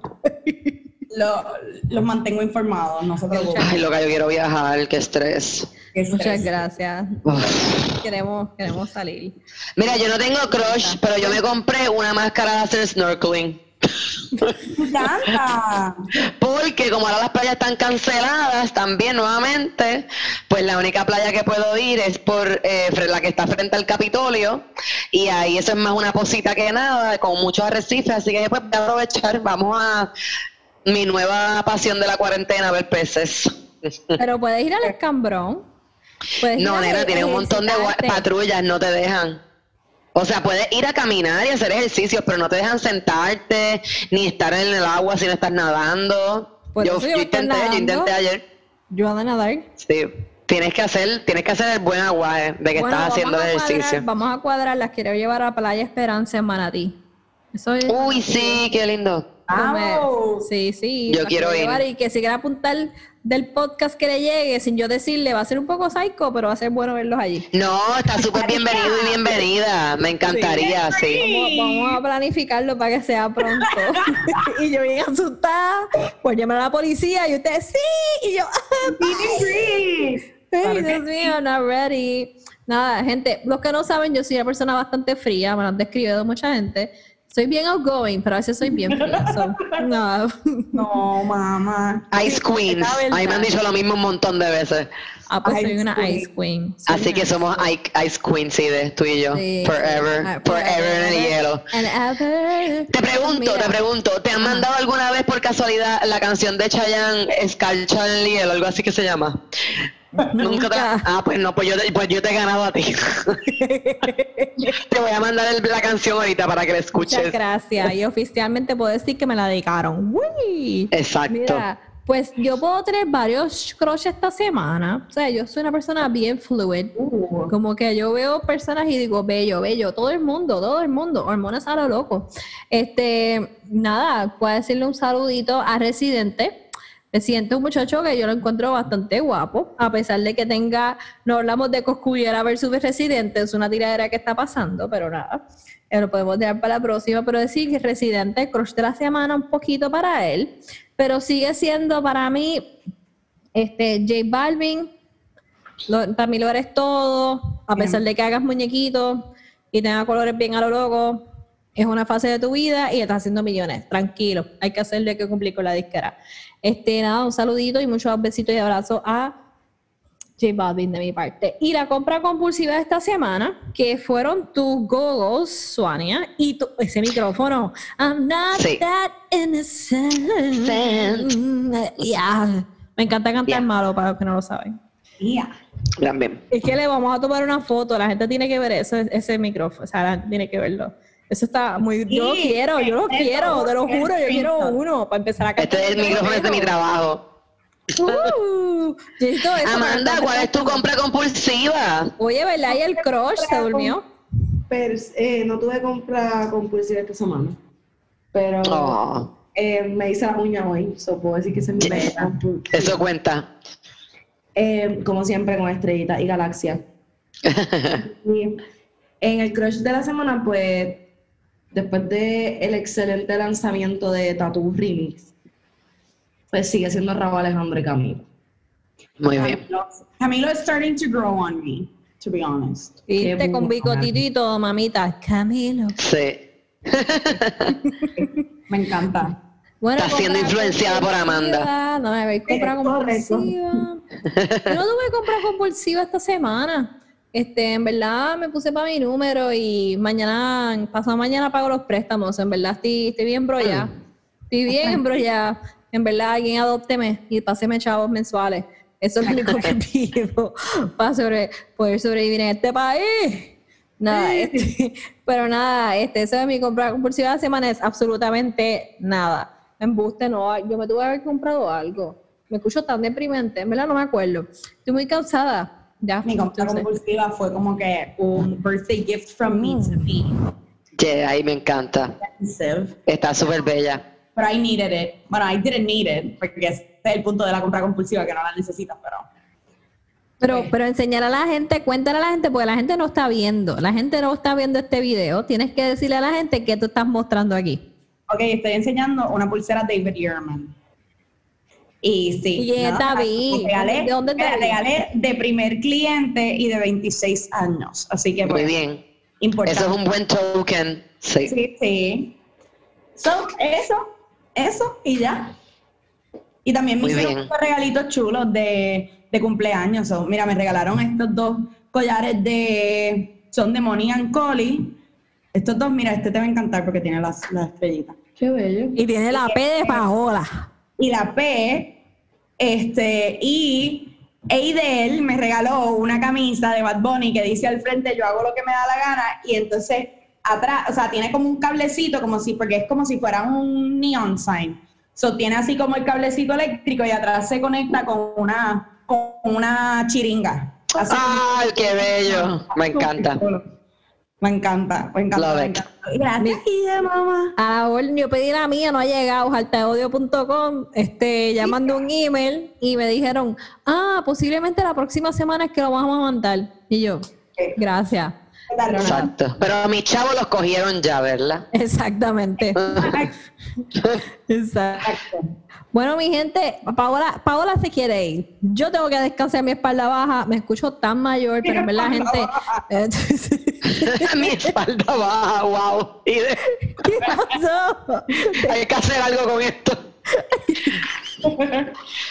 Lo, los mantengo informados, no se preocupen. Ay, loca, yo quiero viajar, qué estrés. Muchas gracias. Queremos, queremos salir. Mira, yo no tengo crush, pero yo me compré una máscara de hacer snorkeling. Porque como ahora las playas están canceladas también nuevamente, pues la única playa que puedo ir es por eh, la que está frente al Capitolio y ahí eso es más una posita que nada, con muchos arrecifes, así que después voy a aprovechar, vamos a mi nueva pasión de la cuarentena, ver peces. Pero puedes ir al escambrón. No, nena, tiene un montón de patrullas, no te dejan. O sea, puedes ir a caminar y hacer ejercicios, pero no te dejan sentarte ni estar en el agua si no estás nadando. yo, intenté, yo intenté ayer. Yo ando a nadar. Sí. Tienes que hacer, tienes que hacer el buen agua de que estás haciendo ejercicio. vamos a cuadrar, las quiero llevar a Playa Esperanza en Manatí. Eso Uy, sí, qué lindo. Sí, sí. Yo quiero ir. Y que si quiere apuntar del podcast que le llegue, sin yo decirle, va a ser un poco psycho, pero va a ser bueno verlos allí. No, está súper bienvenido y bienvenida. Me encantaría, sí. Vamos, a planificarlo para que sea pronto. y yo bien asustada, pues llamar a la policía y usted, sí, y yo, Ay, Dios mío, not ready. Nada, gente, los que no saben, yo soy una persona bastante fría, me lo han descrito mucha gente. Soy bien outgoing, pero a veces soy bien fría. no. no, mamá. Ice Queen. Ahí me han dicho lo mismo un montón de veces. Ah, pues soy una Ice Queen. Así que somos Ice Queen, sí, de tú y yo. Forever. Ah, forever, en el hielo. Te pregunto, te pregunto, ¿te han mandado alguna vez por casualidad la canción de Chayanne, Escarcha en el hielo, algo así que se llama? Nunca. Te... Ah, pues no, pues yo, te, pues yo te he ganado a ti. te voy a mandar la canción ahorita para que la escuches. Muchas gracias. Y oficialmente puedo decir que me la dedicaron. ¡Uy! Exacto. pues yo puedo tener varios crushes esta semana. O sea, yo soy una persona bien fluid. Uh. Como que yo veo personas y digo, bello, bello. Todo el mundo, todo el mundo. Hormonas a lo loco. Este, nada, puedo decirle un saludito a Residente siente un muchacho que yo lo encuentro bastante guapo, a pesar de que tenga, no hablamos de Coscullera versus Residente, es una tiradera que está pasando, pero nada, eh, lo podemos dejar para la próxima, pero decir que Residente, crush de la semana un poquito para él, pero sigue siendo para mí, este, J Balvin, para mí lo eres todo, a pesar de que hagas muñequitos y tenga colores bien a lo loco, es una fase de tu vida y estás haciendo millones. Tranquilo, hay que hacerle hay que cumplir con la disquera. Este, nada, un saludito y muchos besitos y abrazos a J Balvin de mi parte. Y la compra compulsiva de esta semana, que fueron tus goggles, Suania, y tu, ese micrófono. I'm not that innocent. Yeah. Me encanta cantar malo para los que no lo saben. Yeah. Es que le vamos a tomar una foto, la gente tiene que ver eso, ese micrófono, o sea, tiene que verlo. Eso está muy. yo lo quiero, yo lo quiero, te lo juro, yo quiero uno para empezar a cantar. Este es el micrófono de mi trabajo. Uh, Amanda, ¿cuál es tu compra compulsiva? Oye, ¿verdad? ¿Y el crush se durmió? Pero, eh, no tuve compra compulsiva esta semana. Pero. Oh. eh, me hice la uña hoy, so puedo decir que se me Eso cuenta. Eh, como siempre, con estrellita y galaxia. en el crush de la semana, pues, después del el excelente lanzamiento de Tattoo Remix, pues sigue siendo Raúl Alejandro y Camilo. Muy bien. Camilo is starting to grow on me, to be honest. Viste con bicotito mamita. Camilo. Sí. Me encanta. Bueno, Está siendo influenciada por Amanda. No me habéis comprado compulsiva. Yo no tuve compra compulsiva esta semana. Este, en verdad me puse para mi número y mañana, pasado mañana pago los préstamos. En verdad estoy, estoy bien brollada. Estoy bien embrollada. En verdad, alguien adópteme y páseme chavos mensuales. Eso es lo único que pido para poder sobrevivir en este país. Nada, este, pero nada, este, eso de mi compra compulsiva de semana es absolutamente nada. Embuste, no, yo me tuve que haber comprado algo. Me escucho tan deprimente, en verdad no me acuerdo. Estoy muy cansada. Ya, mi compra compulsiva fue como que un birthday gift from me to me. Yeah, ahí me encanta. Está súper bella. Pero I needed it. Bueno, I didn't need it, porque ese es el punto de la compra compulsiva, que no la necesitas, pero... Pero, pero enseñar a la gente, cuéntale a la gente, porque la gente no está viendo, la gente no está viendo este video. Tienes que decirle a la gente qué tú estás mostrando aquí. Ok, estoy enseñando una pulsera David Ehrman. Y sí. Y David. ¿De dónde te regalé de primer cliente y de 26 años. Así que. Muy bien. Importante. Eso es un buen token. Sí. Sí, sí. So, eso, eso y ya. Y también me hicieron regalitos chulos de, de cumpleaños. mira, me regalaron estos dos collares de. Son de Moni and Collie estos dos, mira, este te va a encantar porque tiene las, estrellitas. Qué bello. Y tiene la P de Paola. Y la P, este, y Eidel me regaló una camisa de Bad Bunny que dice al frente, yo hago lo que me da la gana, y entonces atrás, o sea, tiene como un cablecito, como si, porque es como si fuera un neon sign. So, tiene así como el cablecito eléctrico y atrás se conecta con una, con una chiringa. ¡Ay, qué bello! Me encanta. Me encanta, me encanta. Me encanta. Gracias, mamá. Ahora yo pedí la mía, no ha llegado, altaodio.com, este, llamando un email y me dijeron, ah, posiblemente la próxima semana es que lo vamos a mandar. Y yo, gracias. Exacto. Pero a mis chavos los cogieron ya, ¿verdad? Exactamente. Exacto. Bueno, mi gente, Paola, Paola se quiere ir. Yo tengo que descansar mi espalda baja. Me escucho tan mayor, pero en verdad, gente. mi espalda baja, wow. ¿Qué pasó? Hay que hacer algo con esto.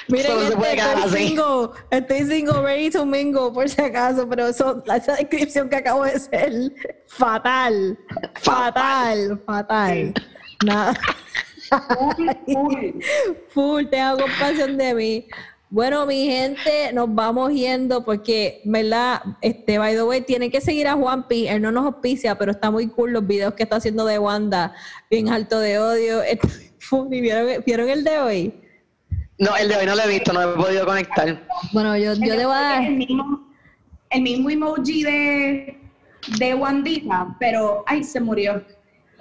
Miren, este, estoy, single, estoy single, ready to mingle, por si acaso, pero eso, esa descripción que acabo de hacer, fatal, fatal, fatal. Nada. Full, full. te hago compasión de mí. Bueno, mi gente, nos vamos yendo porque, ¿verdad? Este, by the way, tienen que seguir a Juanpi. Él no nos auspicia, pero está muy cool los videos que está haciendo de Wanda, bien alto de odio. ¿Vieron, ¿Vieron el de hoy? No, el de hoy no lo he visto, no he podido conectar. Bueno, yo, yo te voy a dar... El mismo, el mismo emoji de, de Wandita, pero, ay, se murió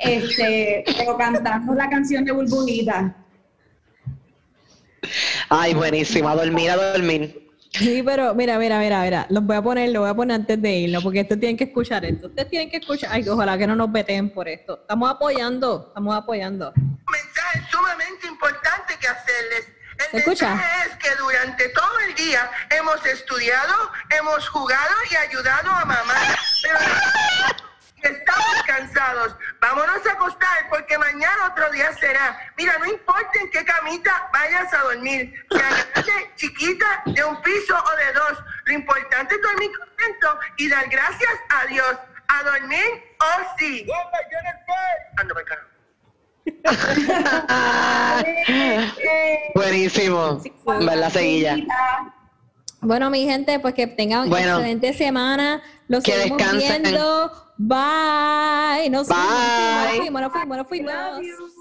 este, pero cantando la canción de Burbujita. Ay, buenísima, a dormir, a dormir. Sí, pero mira, mira, mira, mira, los voy a poner, lo voy a poner antes de irlo, porque estos tienen que escuchar esto. Ustedes tienen que escuchar, ay, ojalá que no nos veten por esto. Estamos apoyando, estamos apoyando. Un mensaje sumamente importante que hacerles. El escucha? es que durante todo el día hemos estudiado, hemos jugado y ayudado a mamá. Pero Estamos cansados. Vámonos a acostar porque mañana otro día será. Mira, no importa en qué camita vayas a dormir, sea chiquita, de un piso o de dos. Lo importante es dormir contento y dar gracias a Dios. A dormir o oh, sí. Ando Buenísimo. la seguilla. Bueno, mi gente, pues que tengan una excelente semana. Los que seguimos descansen. viendo. Bye. Nos Bye. Fuimos, nos fuimos, nos fuimos.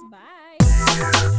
Bye.